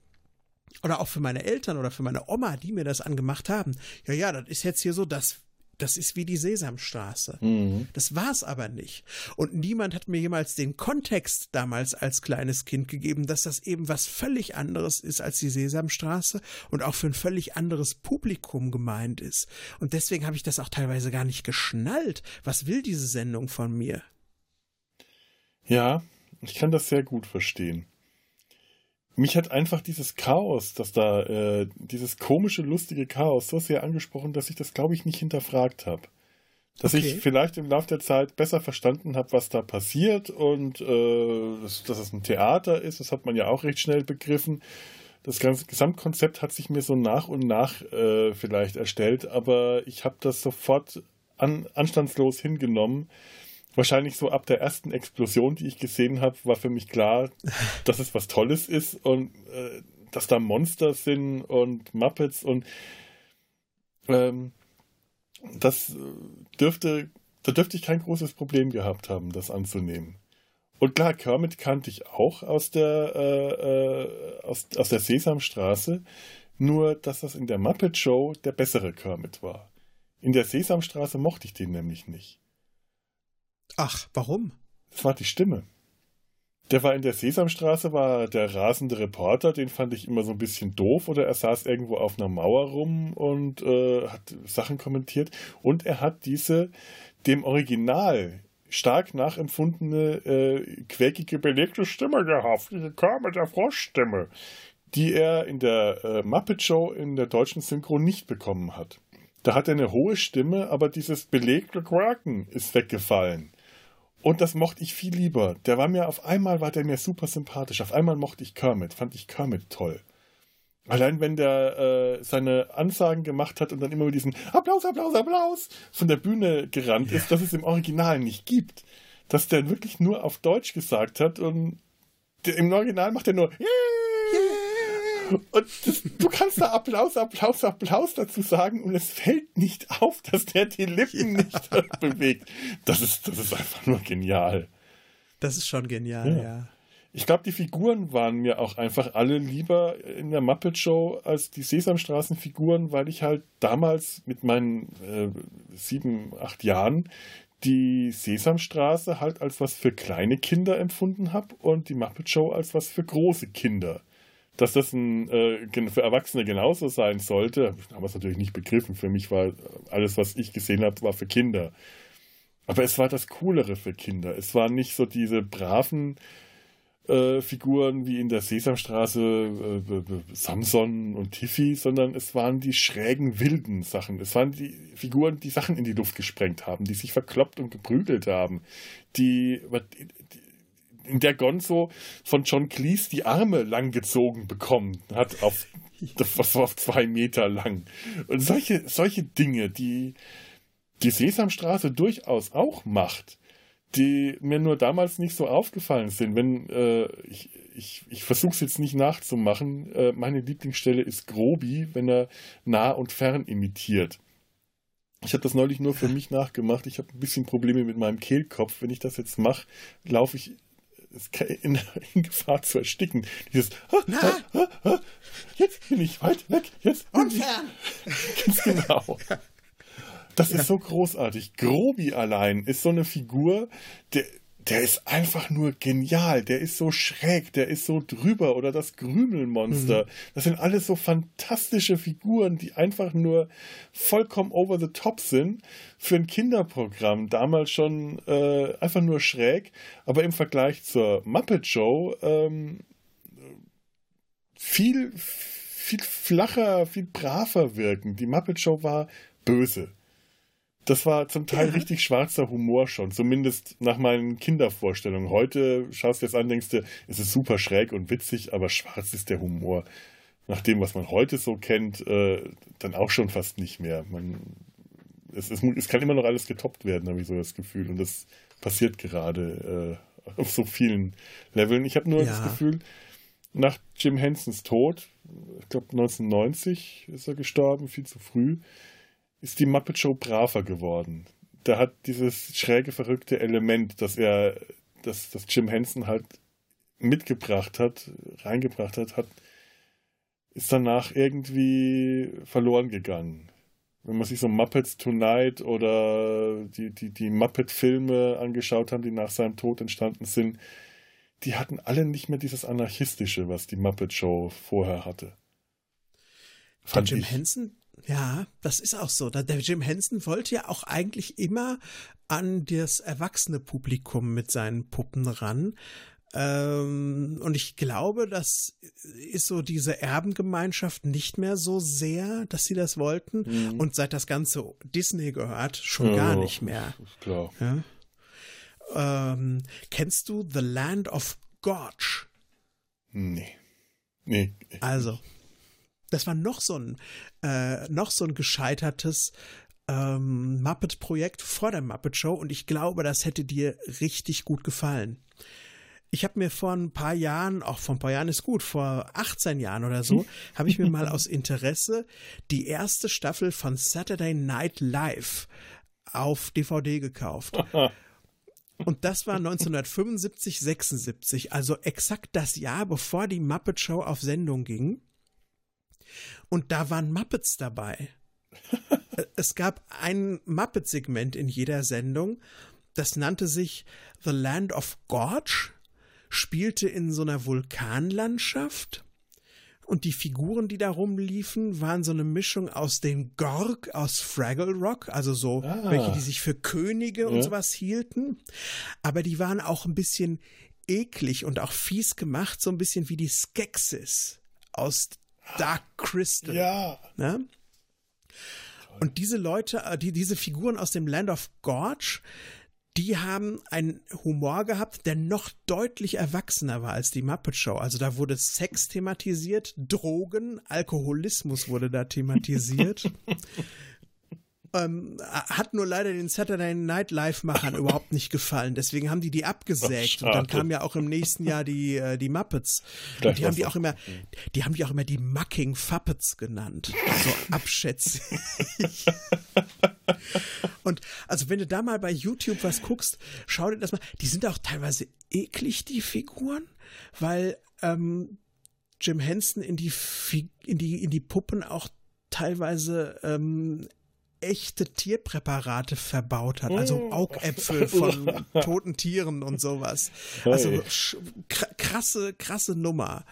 oder auch für meine Eltern oder für meine Oma, die mir das angemacht haben. Ja, ja, das ist jetzt hier so, das, das ist wie die Sesamstraße. Mhm. Das war's aber nicht. Und niemand hat mir jemals den Kontext damals als kleines Kind gegeben, dass das eben was völlig anderes ist als die Sesamstraße und auch für ein völlig anderes Publikum gemeint ist. Und deswegen habe ich das auch teilweise gar nicht geschnallt. Was will diese Sendung von mir? Ja, ich kann das sehr gut verstehen mich hat einfach dieses Chaos, dass da, äh, dieses komische, lustige Chaos so sehr angesprochen, dass ich das, glaube ich, nicht hinterfragt habe. Dass okay. ich vielleicht im Laufe der Zeit besser verstanden habe, was da passiert und äh, dass, dass es ein Theater ist, das hat man ja auch recht schnell begriffen. Das ganze Gesamtkonzept hat sich mir so nach und nach äh, vielleicht erstellt, aber ich habe das sofort an, anstandslos hingenommen wahrscheinlich so ab der ersten Explosion, die ich gesehen habe, war für mich klar, dass es was Tolles ist und äh, dass da Monster sind und Muppets und ähm, das dürfte, da dürfte ich kein großes Problem gehabt haben, das anzunehmen. Und klar, Kermit kannte ich auch aus der, äh, äh, aus, aus der Sesamstraße, nur dass das in der Muppet Show der bessere Kermit war. In der Sesamstraße mochte ich den nämlich nicht. Ach, warum? Das war die Stimme. Der war in der Sesamstraße, war der rasende Reporter, den fand ich immer so ein bisschen doof oder er saß irgendwo auf einer Mauer rum und äh, hat Sachen kommentiert. Und er hat diese dem Original stark nachempfundene, äh, quäkige, belegte Stimme gehabt, diese der Froschstimme, die er in der äh, Muppet Show in der deutschen Synchro nicht bekommen hat. Da hat er eine hohe Stimme, aber dieses belegte Quaken ist weggefallen. Und das mochte ich viel lieber. Der war mir auf einmal war der mir super sympathisch. Auf einmal mochte ich Kermit, fand ich Kermit toll. Allein wenn der äh, seine Ansagen gemacht hat und dann immer mit diesem Applaus, Applaus, Applaus von der Bühne gerannt ja. ist, dass es im Original nicht gibt. Dass der wirklich nur auf Deutsch gesagt hat und der, im Original macht er nur yeah! Und das, du kannst da Applaus, Applaus, Applaus dazu sagen und es fällt nicht auf, dass der die Lippen ja. nicht bewegt. Das ist, das ist einfach nur genial. Das ist schon genial, ja. ja. Ich glaube, die Figuren waren mir auch einfach alle lieber in der Muppet Show als die Sesamstraßenfiguren, weil ich halt damals mit meinen äh, sieben, acht Jahren die Sesamstraße halt als was für kleine Kinder empfunden habe und die Muppet Show als was für große Kinder dass das ein, äh, für Erwachsene genauso sein sollte, habe ich damals natürlich nicht begriffen. Für mich war alles, was ich gesehen habe, war für Kinder. Aber es war das Coolere für Kinder. Es waren nicht so diese braven äh, Figuren wie in der Sesamstraße, äh, Samson und Tiffy, sondern es waren die schrägen, wilden Sachen. Es waren die Figuren, die Sachen in die Luft gesprengt haben, die sich verkloppt und geprügelt haben, die, die in der Gonzo von John Cleese die Arme langgezogen bekommen hat, auf, auf zwei Meter lang. Und solche, solche Dinge, die die Sesamstraße durchaus auch macht, die mir nur damals nicht so aufgefallen sind. Wenn äh, ich, ich, ich versuche es jetzt nicht nachzumachen, äh, meine Lieblingsstelle ist Grobi, wenn er nah und fern imitiert. Ich habe das neulich nur für mich nachgemacht. Ich habe ein bisschen Probleme mit meinem Kehlkopf. Wenn ich das jetzt mache, laufe ich in, in, Gefahr zu ersticken. Dieses ah, jetzt bin ich weit weg, jetzt bin ich ganz genau. Das ja. ist so großartig. Grobi allein ist so eine Figur, der der ist einfach nur genial, der ist so schräg, der ist so drüber oder das Grümelmonster. Mhm. Das sind alles so fantastische Figuren, die einfach nur vollkommen over the top sind für ein Kinderprogramm. Damals schon äh, einfach nur schräg, aber im Vergleich zur Muppet Show ähm, viel, viel flacher, viel braver wirken. Die Muppet Show war böse. Das war zum Teil richtig schwarzer Humor schon, zumindest nach meinen Kindervorstellungen. Heute schaust du jetzt an, denkst du, es ist super schräg und witzig, aber schwarz ist der Humor. Nach dem, was man heute so kennt, äh, dann auch schon fast nicht mehr. Man, es, es, es, kann immer noch alles getoppt werden, habe ich so das Gefühl. Und das passiert gerade äh, auf so vielen Leveln. Ich habe nur ja. das Gefühl, nach Jim Hensons Tod, ich glaube 1990 ist er gestorben, viel zu früh, ist die Muppet Show braver geworden. Da hat dieses schräge, verrückte Element, das er, das, das Jim Henson halt mitgebracht hat, reingebracht hat, hat, ist danach irgendwie verloren gegangen. Wenn man sich so Muppets Tonight oder die, die, die Muppet-Filme angeschaut hat, die nach seinem Tod entstanden sind, die hatten alle nicht mehr dieses Anarchistische, was die Muppet Show vorher hatte. Der Jim Henson, ja, das ist auch so. Der Jim Henson wollte ja auch eigentlich immer an das erwachsene Publikum mit seinen Puppen ran. Ähm, und ich glaube, das ist so diese Erbengemeinschaft nicht mehr so sehr, dass sie das wollten. Mhm. Und seit das Ganze Disney gehört, schon ja, gar nicht mehr. Klar. Ja? Ähm, kennst du The Land of Gorge? Nee. Nee. Also, das war noch so ein, äh, noch so ein gescheitertes ähm, Muppet-Projekt vor der Muppet Show und ich glaube, das hätte dir richtig gut gefallen. Ich habe mir vor ein paar Jahren, auch vor ein paar Jahren ist gut, vor 18 Jahren oder so, habe ich mir mal aus Interesse die erste Staffel von Saturday Night Live auf DVD gekauft. Und das war 1975, 76, also exakt das Jahr, bevor die Muppet Show auf Sendung ging. Und da waren Muppets dabei. es gab ein Muppet-Segment in jeder Sendung, das nannte sich The Land of Gorge, spielte in so einer Vulkanlandschaft und die Figuren, die da rumliefen, waren so eine Mischung aus den Gorg aus Fraggle Rock, also so ah. welche, die sich für Könige ja. und sowas hielten. Aber die waren auch ein bisschen eklig und auch fies gemacht, so ein bisschen wie die Skeksis aus Dark Crystal. Ja. Ne? Und diese Leute, äh, die, diese Figuren aus dem Land of Gorge, die haben einen Humor gehabt, der noch deutlich erwachsener war als die Muppet Show. Also da wurde Sex thematisiert, Drogen, Alkoholismus wurde da thematisiert. ähm, hat nur leider den Saturday Night Live-Machern überhaupt nicht gefallen. Deswegen haben die die abgesägt. Und dann kam ja auch im nächsten Jahr die, äh, die Muppets. und die haben die auch immer, die haben die auch immer die Mucking Fuppets genannt. So abschätzig. und also wenn du da mal bei YouTube was guckst, schau dir das mal. Die sind auch teilweise eklig, die Figuren, weil ähm, Jim Henson in die, in die, in die Puppen auch teilweise ähm, echte Tierpräparate verbaut hat, also oh. Augäpfel von toten Tieren und sowas. Also krasse, krasse Nummer.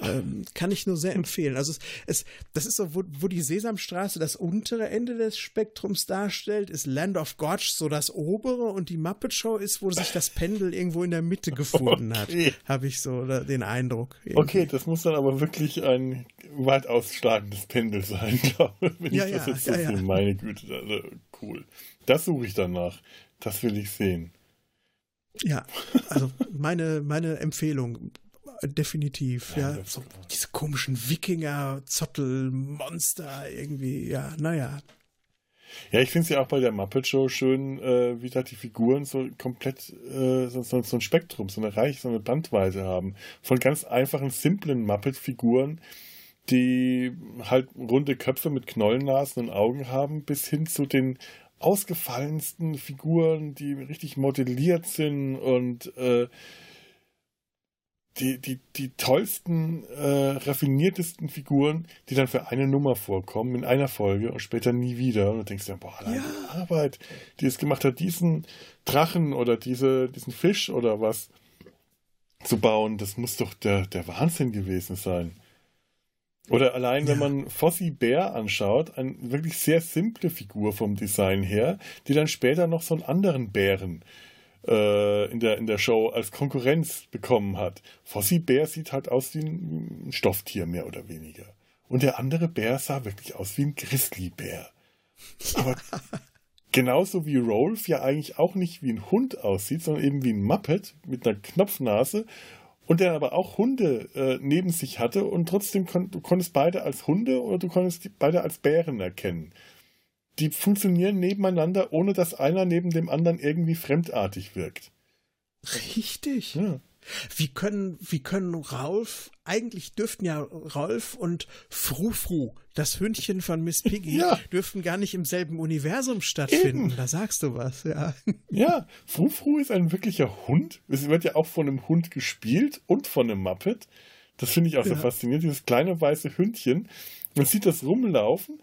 Ähm, kann ich nur sehr empfehlen. Also es, es das ist so, wo, wo, die Sesamstraße das untere Ende des Spektrums darstellt, ist Land of Gorge so das obere und die Muppet Show ist, wo sich das Pendel irgendwo in der Mitte gefunden okay. hat. Habe ich so den Eindruck. Irgendwie. Okay, das muss dann aber wirklich ein weit ausschlagendes Pendel sein, glaube ich, wenn ja, ich das jetzt so ja, ja. Meine Güte. Cool. Das suche ich danach. Das will ich sehen. Ja, also meine, meine Empfehlung. Definitiv, ja. ja. So, diese komischen Wikinger, Zottel, Monster, irgendwie, ja, naja. Ja, ich finde es ja auch bei der Muppet Show schön, äh, wie da die Figuren so komplett äh, so, so, so, ein Spektrum, so eine Reich, so eine Bandweise haben. Von ganz einfachen, simplen Muppet-Figuren die halt runde Köpfe mit Knollennasen und Augen haben, bis hin zu den ausgefallensten Figuren, die richtig modelliert sind und äh, die, die, die tollsten, äh, raffiniertesten Figuren, die dann für eine Nummer vorkommen, in einer Folge und später nie wieder. Und du denkst dir, boah, allein ja. die Arbeit, die es gemacht hat, diesen Drachen oder diese, diesen Fisch oder was zu bauen, das muss doch der, der Wahnsinn gewesen sein. Oder allein, wenn man Fossi Bär anschaut, eine wirklich sehr simple Figur vom Design her, die dann später noch so einen anderen Bären äh, in, der, in der Show als Konkurrenz bekommen hat. Fossi Bär sieht halt aus wie ein Stofftier, mehr oder weniger. Und der andere Bär sah wirklich aus wie ein Grizzlybär. Aber genauso wie Rolf ja eigentlich auch nicht wie ein Hund aussieht, sondern eben wie ein Muppet mit einer Knopfnase und der aber auch Hunde äh, neben sich hatte und trotzdem kon du konntest beide als Hunde oder du konntest beide als Bären erkennen. Die funktionieren nebeneinander, ohne dass einer neben dem anderen irgendwie fremdartig wirkt. Richtig. Ja. Wie können, wie können Ralf, eigentlich dürften ja Rolf und Frufru, das Hündchen von Miss Piggy, ja. dürften gar nicht im selben Universum stattfinden. Eben. Da sagst du was, ja. Ja, Frufru ist ein wirklicher Hund. Es wird ja auch von einem Hund gespielt und von einem Muppet. Das finde ich auch ja. so faszinierend, dieses kleine weiße Hündchen. Man sieht das rumlaufen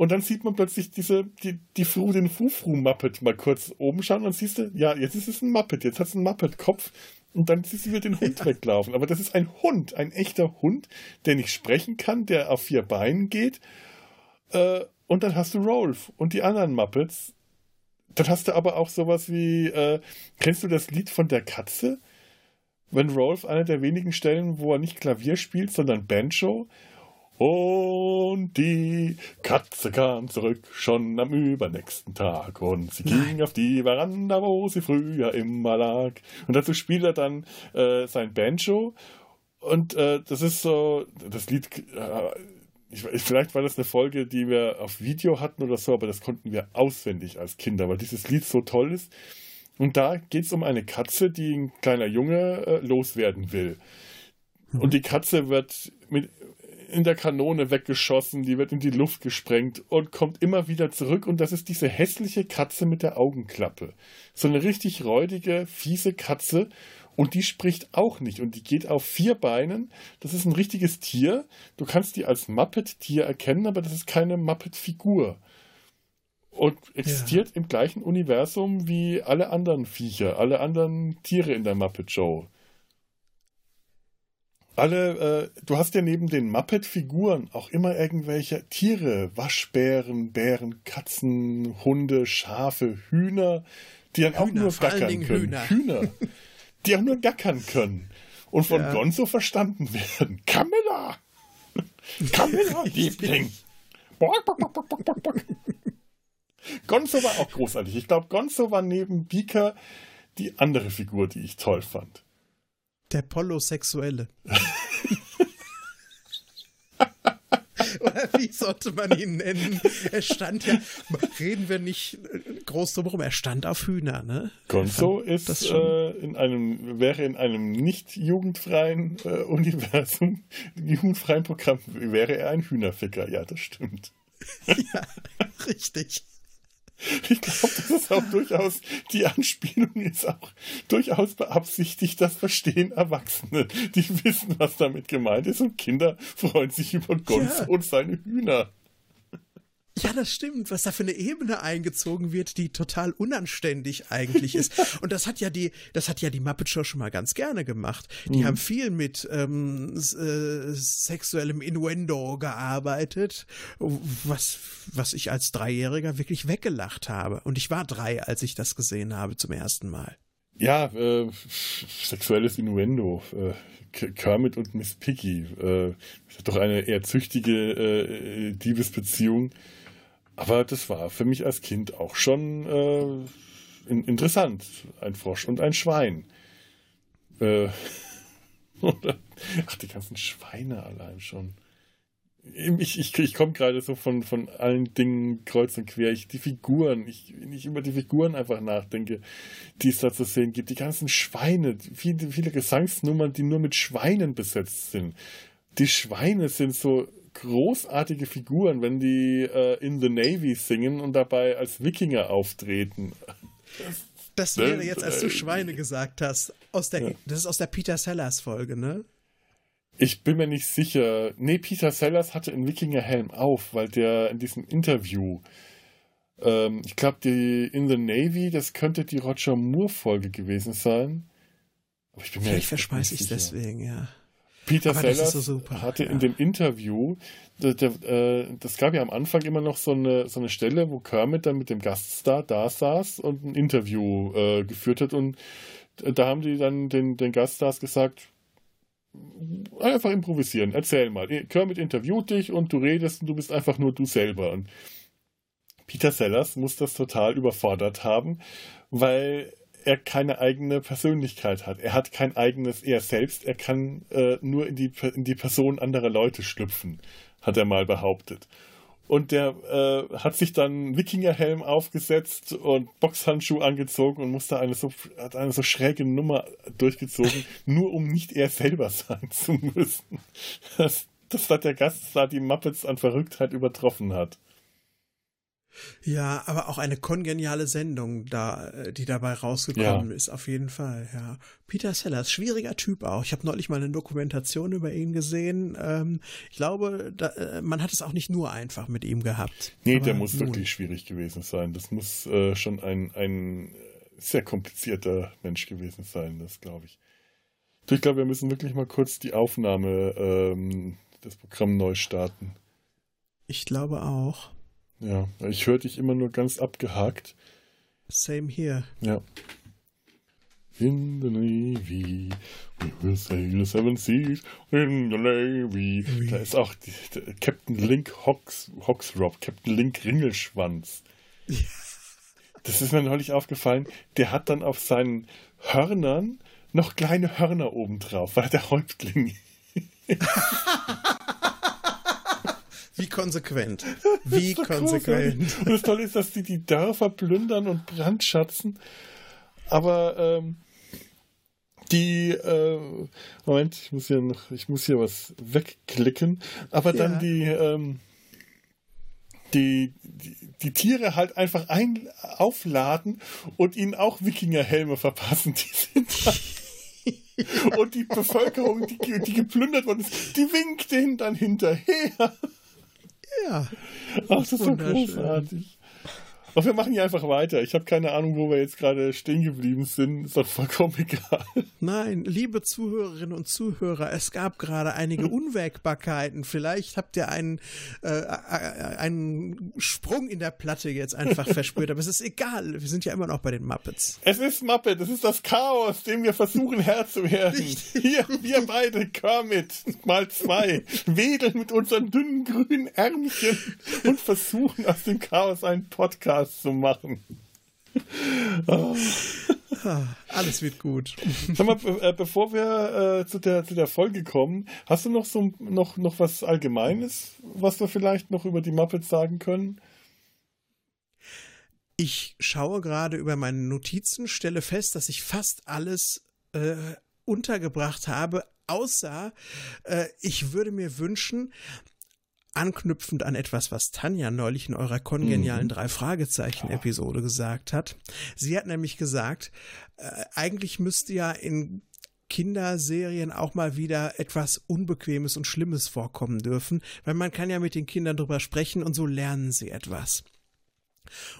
und dann sieht man plötzlich diese, die, die Fru, den Fufru-Muppet mal kurz oben schauen und siehst du, ja, jetzt ist es ein Muppet, jetzt hat es einen Muppet-Kopf und dann siehst du wieder den Hund ja. weglaufen. Aber das ist ein Hund, ein echter Hund, der nicht sprechen kann, der auf vier Beinen geht. Äh, und dann hast du Rolf und die anderen Muppets. Dann hast du aber auch sowas wie, äh, kennst du das Lied von der Katze? wenn Rolf einer der wenigen Stellen, wo er nicht Klavier spielt, sondern Banjo. Und die Katze kam zurück schon am übernächsten Tag und sie ging Nein. auf die Veranda, wo sie früher immer lag. Und dazu spielt er dann äh, sein Banjo. Und äh, das ist so, das Lied, äh, ich, vielleicht war das eine Folge, die wir auf Video hatten oder so, aber das konnten wir auswendig als Kinder, weil dieses Lied so toll ist. Und da geht es um eine Katze, die ein kleiner Junge äh, loswerden will. Und mhm. die Katze wird mit in der Kanone weggeschossen, die wird in die Luft gesprengt und kommt immer wieder zurück. Und das ist diese hässliche Katze mit der Augenklappe. So eine richtig räudige, fiese Katze. Und die spricht auch nicht. Und die geht auf vier Beinen. Das ist ein richtiges Tier. Du kannst die als Muppet-Tier erkennen, aber das ist keine Muppet-Figur. Und existiert ja. im gleichen Universum wie alle anderen Viecher, alle anderen Tiere in der Muppet Show alle, äh, du hast ja neben den Muppet-Figuren auch immer irgendwelche Tiere, Waschbären, Bären, Katzen, Hunde, Schafe, Hühner, die dann Hühner, auch nur gackern können. Hühner. Hühner, die auch nur gackern können und von ja. Gonzo verstanden werden. Camilla! Camilla, Liebling! Gonzo war auch großartig. Ich glaube, Gonzo war neben Beaker die andere Figur, die ich toll fand. Der Polosexuelle. Oder wie sollte man ihn nennen? Er stand ja, reden wir nicht groß drum er stand auf Hühner, ne? Gonzo ist äh, in einem, wäre in einem nicht jugendfreien äh, Universum, jugendfreien Programm, wäre er ein Hühnerficker, ja, das stimmt. ja, richtig. Ich glaube, das ist auch durchaus, die Anspielung ist auch durchaus beabsichtigt, das verstehen Erwachsene. Die wissen, was damit gemeint ist und Kinder freuen sich über Gonzo ja. und seine Hühner. Ja, das stimmt, was da für eine Ebene eingezogen wird, die total unanständig eigentlich ist. Und das hat ja die, das hat ja die Muppet Show schon mal ganz gerne gemacht. Die mhm. haben viel mit ähm, äh, sexuellem Innuendo gearbeitet, was, was ich als Dreijähriger wirklich weggelacht habe. Und ich war drei, als ich das gesehen habe zum ersten Mal. Ja, äh, sexuelles Innuendo. Äh, Kermit und Miss Piggy. Äh, doch eine eher züchtige äh, Diebesbeziehung. Aber das war für mich als Kind auch schon äh, in, interessant. Ein Frosch und ein Schwein. Äh, ach, die ganzen Schweine allein schon. Ich, ich, ich komme gerade so von, von allen Dingen kreuz und quer. Ich, die Figuren, ich, wenn ich über die Figuren einfach nachdenke, die es da zu sehen gibt. Die ganzen Schweine, viele, viele Gesangsnummern, die nur mit Schweinen besetzt sind. Die Schweine sind so großartige Figuren, wenn die äh, in the Navy singen und dabei als Wikinger auftreten. Das wäre jetzt, als du Schweine gesagt hast, aus der, ja. das ist aus der Peter Sellers Folge, ne? Ich bin mir nicht sicher. Nee, Peter Sellers hatte einen Wikingerhelm auf, weil der in diesem Interview, ähm, ich glaube, die In the Navy, das könnte die Roger Moore-Folge gewesen sein. Aber ich bin mir Vielleicht verschmeiß ich deswegen, ja. Peter Aber Sellers so hatte in dem Interview, der, äh, das gab ja am Anfang immer noch so eine, so eine Stelle, wo Kermit dann mit dem Gaststar da saß und ein Interview äh, geführt hat. Und da haben die dann den, den Gaststars gesagt, einfach improvisieren, erzähl mal. Kermit interviewt dich und du redest und du bist einfach nur du selber. Und Peter Sellers muss das total überfordert haben, weil er keine eigene Persönlichkeit hat. Er hat kein eigenes Er selbst. Er kann äh, nur in die, in die Person anderer Leute schlüpfen, hat er mal behauptet. Und der äh, hat sich dann Wikingerhelm aufgesetzt und Boxhandschuh angezogen und musste eine so, hat eine so schräge Nummer durchgezogen, nur um nicht er selber sein zu müssen. Das, das hat der Gast da die Muppets an Verrücktheit übertroffen hat. Ja, aber auch eine kongeniale Sendung, da, äh, die dabei rausgekommen ja. ist, auf jeden Fall, ja. Peter Sellers, schwieriger Typ auch. Ich habe neulich mal eine Dokumentation über ihn gesehen. Ähm, ich glaube, da, äh, man hat es auch nicht nur einfach mit ihm gehabt. Nee, aber der muss nun. wirklich schwierig gewesen sein. Das muss äh, schon ein, ein sehr komplizierter Mensch gewesen sein, das glaube ich. Ich glaube, wir müssen wirklich mal kurz die Aufnahme, ähm, das Programm neu starten. Ich glaube auch. Ja, ich höre dich immer nur ganz abgehakt. Same here. Ja. in the Navy. We will sail the seven seas in the Navy. Da ist auch die, der Captain Link Hawks, Hawksrop, Captain Link Ringelschwanz. Das ist mir neulich aufgefallen. Der hat dann auf seinen Hörnern noch kleine Hörner obendrauf, weil er der Häuptling Wie konsequent. Wie konsequent. großartig. Und das Tolle ist, dass die die Dörfer plündern und brandschatzen. Aber ähm, die, äh, Moment, ich muss hier noch, ich muss hier was wegklicken. Aber dann Ja. die, ähm, die, die, die Tiere halt einfach ein, aufladen und ihnen auch Wikingerhelme verpassen. Die sind dann und die Bevölkerung, die, die geplündert worden ist, die winkt denen dann hinterher. Ja. Ach, das ist so großartig. Aber wir machen hier einfach weiter. Ich habe keine Ahnung, wo wir jetzt gerade stehen geblieben sind. Ist doch vollkommen egal. Nein, liebe Zuhörerinnen und Zuhörer, es gab gerade einige Unwägbarkeiten. Vielleicht habt ihr einen, äh, äh, einen Sprung in der Platte jetzt einfach verspürt, aber es ist egal. Wir sind ja immer noch bei den Muppets. Es ist Muppet, es ist das Chaos, dem wir versuchen Herr zu werden. Hier, wir beide, Kermit, mal zwei, wedeln mit unseren dünnen grünen Ärmchen und versuchen aus dem Chaos einen Podcast zu machen. Ah, Alles wird gut. Sag mal, be äh, bevor wir äh, zu, der, zu der Folge kommen, hast du noch so noch, noch was Allgemeines, was wir vielleicht noch über die Muppets sagen können? Ich schaue gerade über meine Notizen, stelle fest, dass ich fast alles äh, untergebracht habe, außer äh, ich würde mir wünschen, anknüpfend an etwas, was Tanja neulich in eurer kongenialen drei Fragezeichen Episode gesagt hat. Sie hat nämlich gesagt, äh, eigentlich müsste ja in Kinderserien auch mal wieder etwas Unbequemes und Schlimmes vorkommen dürfen, weil man kann ja mit den Kindern drüber sprechen und so lernen sie etwas.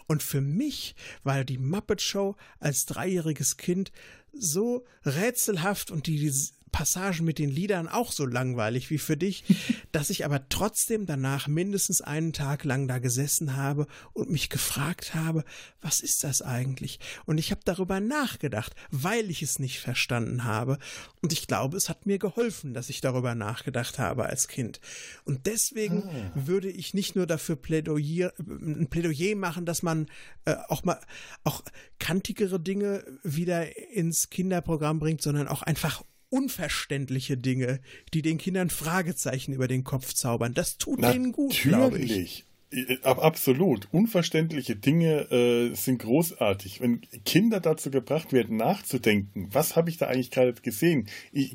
Und für mich war die Muppet Show als dreijähriges Kind so rätselhaft und die Passagen mit den Liedern auch so langweilig wie für dich, dass ich aber trotzdem danach mindestens einen Tag lang da gesessen habe und mich gefragt habe, was ist das eigentlich? Und ich habe darüber nachgedacht, weil ich es nicht verstanden habe. Und ich glaube, es hat mir geholfen, dass ich darüber nachgedacht habe als Kind. Und deswegen würde ich nicht nur dafür Plädoyer, ein Plädoyer machen, dass man äh, auch mal auch kantigere Dinge wieder ins Kinderprogramm bringt, sondern auch einfach unverständliche Dinge, die den Kindern Fragezeichen über den Kopf zaubern. Das tut denen gut, glaube ich. Natürlich. Äh, ab- Absolut. Unverständliche Dinge äh, sind großartig. Wenn Kinder dazu gebracht werden, nachzudenken, was habe ich da eigentlich gerade gesehen?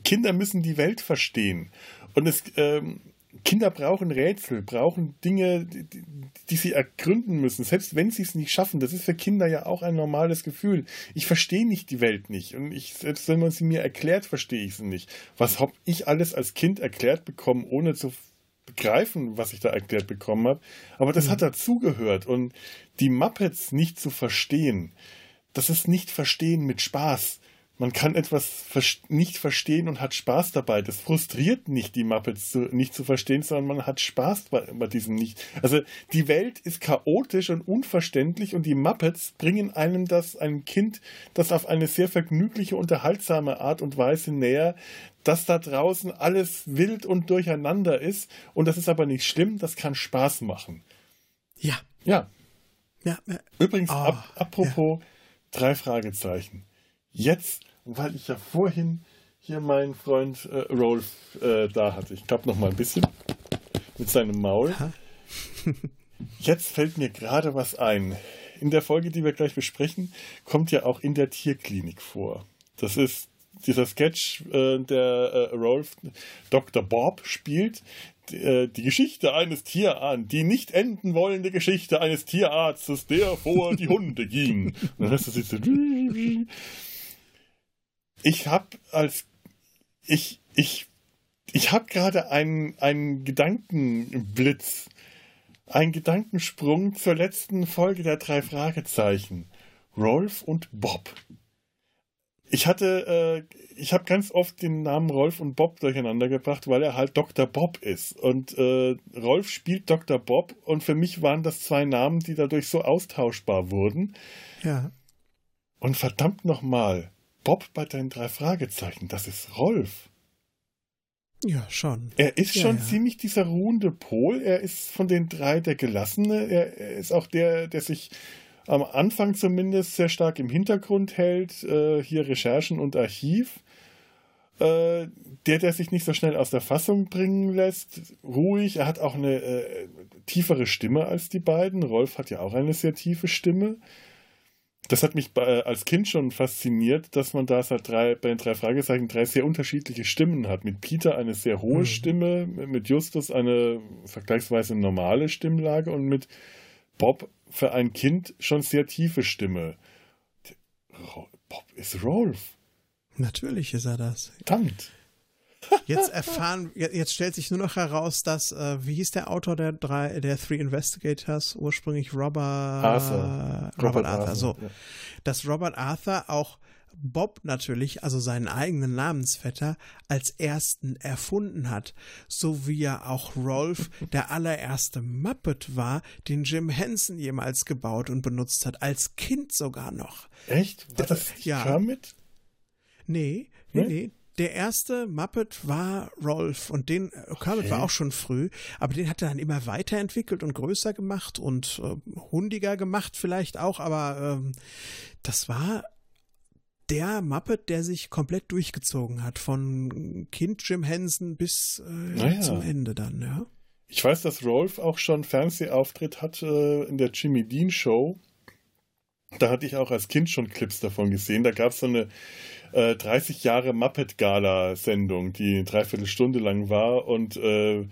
Kinder müssen die Welt verstehen. Und es, ähm, Kinder brauchen Rätsel, brauchen Dinge, die, die- sie ergründen müssen, selbst wenn sie es nicht schaffen. Das ist für Kinder ja auch ein normales Gefühl. Ich verstehe nicht die Welt nicht. Und ich, selbst wenn man sie mir erklärt, verstehe ich sie nicht. Was habe ich alles als Kind erklärt bekommen, ohne zu begreifen, was ich da erklärt bekommen habe. Aber das hat dazugehört. Und die Muppets nicht zu verstehen, das ist nicht verstehen mit Spaß. Man kann etwas nicht verstehen und hat Spaß dabei. Das frustriert nicht, die Muppets zu, nicht zu verstehen, sondern man hat Spaß bei, bei diesem nicht. Also die Welt ist chaotisch und unverständlich und die Muppets bringen einem das, einem Kind, das auf eine sehr vergnügliche, unterhaltsame Art und Weise näher, dass da draußen alles wild und durcheinander ist. Und das ist aber nicht schlimm, das kann Spaß machen. Ja, Ja, ja, ja. Übrigens, Ah, ap apropos drei Fragezeichen. Jetzt, weil ich ja vorhin hier meinen Freund äh, Rolf äh, da hatte, ich klapp noch mal ein bisschen mit seinem Maul. Jetzt fällt mir gerade was ein. In der Folge, die wir gleich besprechen, kommt ja auch in der Tierklinik vor. Das ist dieser Sketch, äh, der äh, Rolf Dr. Bob spielt, die, äh, die Geschichte eines Tierarzt, die nicht enden wollende Geschichte eines Tierarztes, der vor die Hunde ging. Und dann hörst du sie so. Ich habe als ich ich ich habe gerade einen einen Gedankenblitz, einen Gedankensprung zur letzten Folge der drei Fragezeichen. Rolf und Bob. Ich hatte, äh, ich habe ganz oft den Namen Rolf und Bob durcheinander gebracht, weil er halt Dr. Bob ist. Und äh, Rolf spielt Dr. Bob und für mich waren das zwei Namen, die dadurch so austauschbar wurden. ja. Und verdammt nochmal, Bob bei deinen drei Fragezeichen, das ist Rolf. Ja, schon. Er ist Ja, schon ja. ziemlich dieser ruhende Pol. Er ist von den drei der Gelassene. Er, er ist auch der, der sich am Anfang zumindest sehr stark im Hintergrund hält. Äh, hier Recherchen und Archiv. Äh, der, der sich nicht so schnell aus der Fassung bringen lässt. Ruhig. Er hat auch eine äh, tiefere Stimme als die beiden. Rolf hat ja auch eine sehr tiefe Stimme. Das hat mich als Kind schon fasziniert, dass man da seit drei, bei den drei Fragezeichen drei sehr unterschiedliche Stimmen hat. Mit Peter eine sehr hohe Mhm. Stimme, mit Justus eine vergleichsweise normale Stimmlage und mit Bob für ein Kind schon sehr tiefe Stimme. Bob ist Rolf. Natürlich ist er das. Verdammt. Jetzt erfahren, je- jetzt stellt sich nur noch heraus, dass, äh, wie hieß der Autor der drei, der Three Investigators, ursprünglich Robert Arthur. Robert, Arthur, so. ja. Dass Robert Arthur auch Bob natürlich, also seinen eigenen Namensvetter, als ersten erfunden hat, so wie ja auch Rolf der allererste Muppet war, den Jim Henson jemals gebaut und benutzt hat, als Kind sogar noch. Echt? War das nicht Ja. Kermit? Nee, nee, Nee? Der erste Muppet war Rolf und den äh, Kermit Okay. war auch schon früh, aber den hat er dann immer weiterentwickelt und größer gemacht und äh, hundiger gemacht vielleicht auch, aber ähm, das war der Muppet, der sich komplett durchgezogen hat, von Kind Jim Henson bis äh, Naja. zum Ende dann, ja. Ich weiß, dass Rolf auch schon Fernsehauftritt hatte in der Jimmy Dean Show. Da hatte ich auch als Kind schon Clips davon gesehen. Da gab es so eine äh, 30 Jahre Muppet Gala Sendung, die eine Dreiviertelstunde lang war und äh,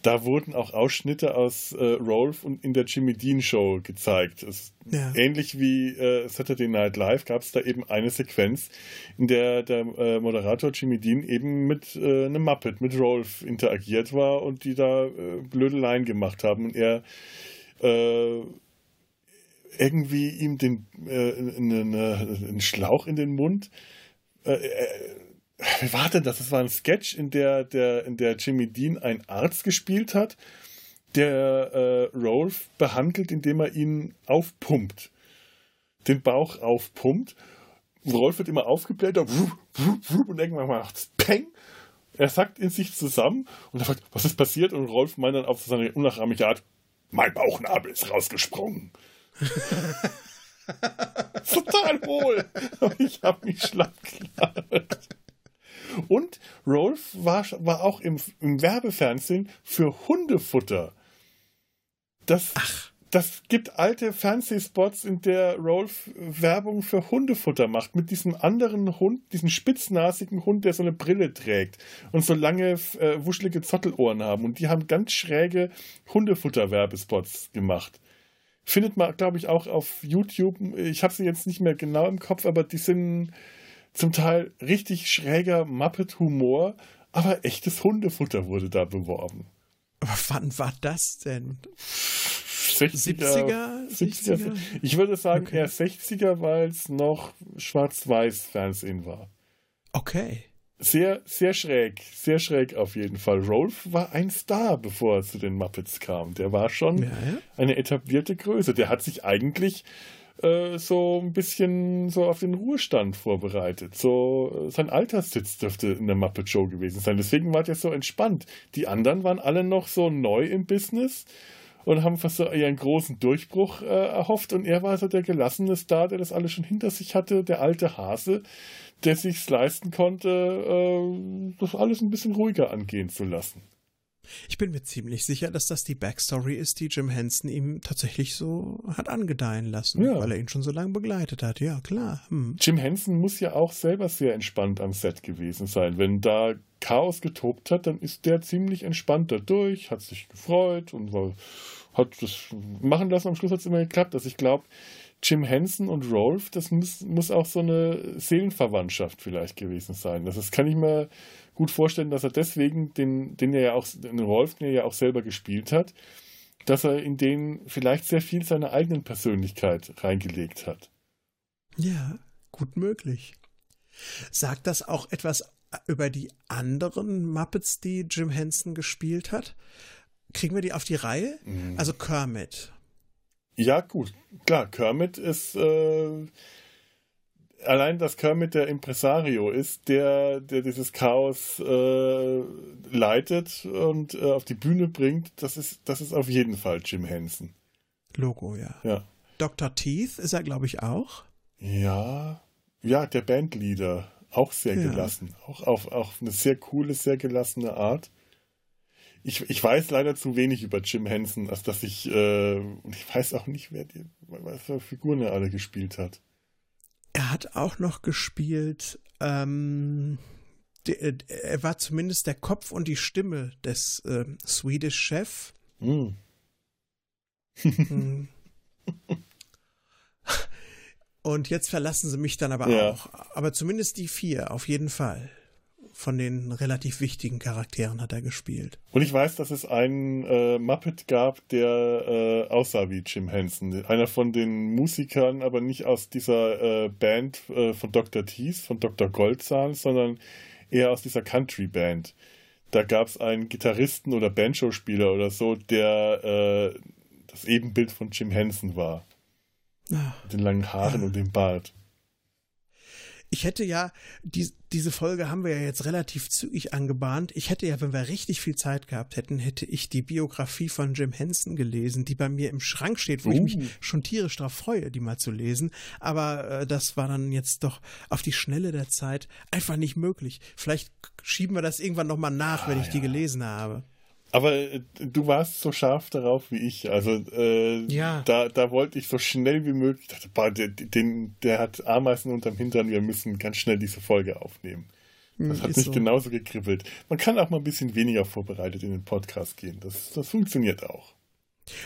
da wurden auch Ausschnitte aus äh, Rolf und in der Jimmy Dean Show gezeigt. Es, Ja. Ähnlich wie äh, Saturday Night Live gab es da eben eine Sequenz, in der der äh, Moderator Jimmy Dean eben mit äh, einem Muppet, mit Rolf interagiert war und die da äh, blöde Line gemacht haben und er äh, irgendwie ihm den äh, einen, einen Schlauch in den Mund äh, äh, wie war denn das? Das war ein Sketch, in der, der, in der Jimmy Dean einen Arzt gespielt hat, der äh, Rolf behandelt, indem er ihn aufpumpt. Den Bauch aufpumpt. Rolf wird immer aufgebläht und irgendwann macht's Peng. Er sackt in sich zusammen und er fragt, was ist passiert? Und Rolf meint dann auf seine unnachahmliche Art, mein Bauchnabel ist rausgesprungen. Total wohl. Ich habe mich schlapp gelacht. Und Rolf war, war auch im, im Werbefernsehen für Hundefutter. Das, das gibt alte Fernsehspots, in der Rolf Werbung für Hundefutter macht. Mit diesem anderen Hund, diesem spitznasigen Hund, der so eine Brille trägt und so lange äh, wuschelige Zottelohren haben. Und die haben ganz schräge Hundefutter-Werbespots gemacht. Findet man, glaube ich, auch auf YouTube. Ich habe sie jetzt nicht mehr genau im Kopf, aber die sind zum Teil richtig schräger Muppet-Humor, aber echtes Hundefutter wurde da beworben. Aber wann war das denn? 60er, 70er? 70er. Ich würde sagen Okay. eher 60er, weil es noch Schwarz-Weiß-Fernsehen war. Okay. Sehr, sehr schräg, sehr schräg auf jeden Fall. Rolf war ein Star, bevor er zu den Muppets kam. Der war schon Ja, ja. eine etablierte Größe. Der hat sich eigentlich äh, so ein bisschen so auf den Ruhestand vorbereitet. So äh, sein Alterssitz dürfte in der Muppet Show gewesen sein. Deswegen war der so entspannt. Die anderen waren alle noch so neu im Business und haben fast so ihren großen Durchbruch äh, erhofft. Und er war so der gelassene Star, der das alles schon hinter sich hatte, der alte Hase, der sich's leisten konnte, äh, das alles ein bisschen ruhiger angehen zu lassen. Ich bin mir ziemlich sicher, dass das die Backstory ist, die Jim Henson ihm tatsächlich so hat angedeihen lassen, Ja. weil er ihn schon so lange begleitet hat. Ja, klar. Hm. Jim Henson muss ja auch selber sehr entspannt am Set gewesen sein. Wenn da Chaos getobt hat, dann ist der ziemlich entspannt da durch, hat sich gefreut und hat das machen lassen. Am Schluss hat es immer geklappt. Also ich glaube, Jim Henson und Rolf, das muss, muss auch so eine Seelenverwandtschaft vielleicht gewesen sein. Das, das kann ich mir gut vorstellen, dass er deswegen den, den er ja auch, den Rolf, den er ja auch selber gespielt hat, dass er in den vielleicht sehr viel seiner eigenen Persönlichkeit reingelegt hat. Ja, gut möglich. Sagt das auch etwas über die anderen Muppets, die Jim Henson gespielt hat? Kriegen wir die auf die Reihe? Also Kermit. Ja, gut, klar, Kermit ist, äh, allein, dass Kermit der Impresario ist, der, der dieses Chaos äh, leitet und äh, auf die Bühne bringt, das ist, das ist auf jeden Fall Jim Henson. Logo, ja. Ja. Dr. Teeth ist er, glaube ich, auch. Ja. Ja, der Bandleader. Auch sehr Ja. gelassen. Auch auf, auf eine sehr coole, sehr gelassene Art. Ich, ich weiß leider zu wenig über Jim Henson, als dass ich, äh, und ich weiß auch nicht, wer die, was für Figuren er alle gespielt hat. Er hat auch noch gespielt, ähm, der, er war zumindest der Kopf und die Stimme des ähm, Swedish Chef. Hm. Hm. Und jetzt verlassen sie mich dann aber Ja. auch. Aber zumindest die vier, auf jeden Fall. Von den relativ wichtigen Charakteren hat er gespielt. Und ich weiß, dass es einen äh, Muppet gab, der äh, aussah wie Jim Henson. Einer von den Musikern, aber nicht aus dieser äh, Band äh, von Dr. Teeth, von Dr. Goldzahn, sondern eher aus dieser Country-Band. Da gab es einen Gitarristen oder Banjo-Spieler oder so, der äh, das Ebenbild von Jim Henson war. Ah. Mit den langen Haaren und dem Bart. Ich hätte ja, die, diese Folge haben wir ja jetzt relativ zügig angebahnt. Ich hätte ja, wenn wir richtig viel Zeit gehabt hätten, hätte ich die Biografie von Jim Henson gelesen, die bei mir im Schrank steht, wo ich Uh. mich schon tierisch darauf freue, die mal zu lesen. Aber äh, das war dann jetzt doch auf die Schnelle der Zeit einfach nicht möglich. Vielleicht schieben wir das irgendwann nochmal nach, wenn Ah, ich die ja. gelesen habe. Aber äh, du warst so scharf darauf wie ich. Also äh, Ja. da, da wollte ich so schnell wie möglich. Ich dachte, boah, der, den, der hat Ameisen unterm Hintern, wir müssen ganz schnell diese Folge aufnehmen. Das Hm, hat ist mich so. genauso gekribbelt. Man kann auch mal ein bisschen weniger vorbereitet in den Podcast gehen. Das, das funktioniert auch.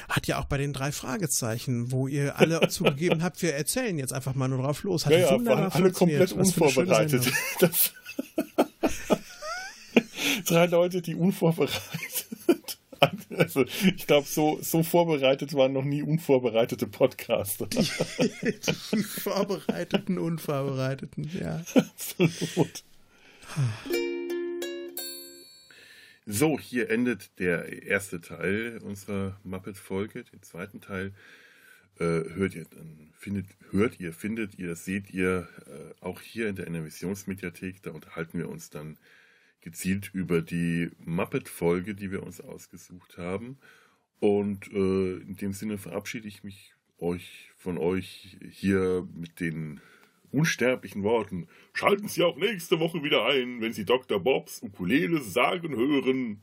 Hat ja auch bei den drei Fragezeichen, wo ihr alle zugegeben habt, wir erzählen jetzt einfach mal nur drauf los. Hat Ja, ja, waren alle komplett unvorbereitet. Das Drei Leute, die unvorbereitet. Also, ich glaube, so, so vorbereitet waren noch nie unvorbereitete Podcaster. Die Vorbereiteten, Unvorbereiteten, ja. Absolut. So, hier endet der erste Teil unserer Muppet-Folge. Den zweiten Teil äh, hört ihr dann, findet, hört ihr, findet ihr, seht ihr äh, auch hier in der Innovationsmediathek. Da unterhalten wir uns dann gezielt über die Muppet-Folge, die wir uns ausgesucht haben. Und äh, in dem Sinne verabschiede ich mich euch von euch hier mit den unsterblichen Worten. Schalten Sie auch nächste Woche wieder ein, wenn Sie Dr. Bobs Ukulele sagen hören.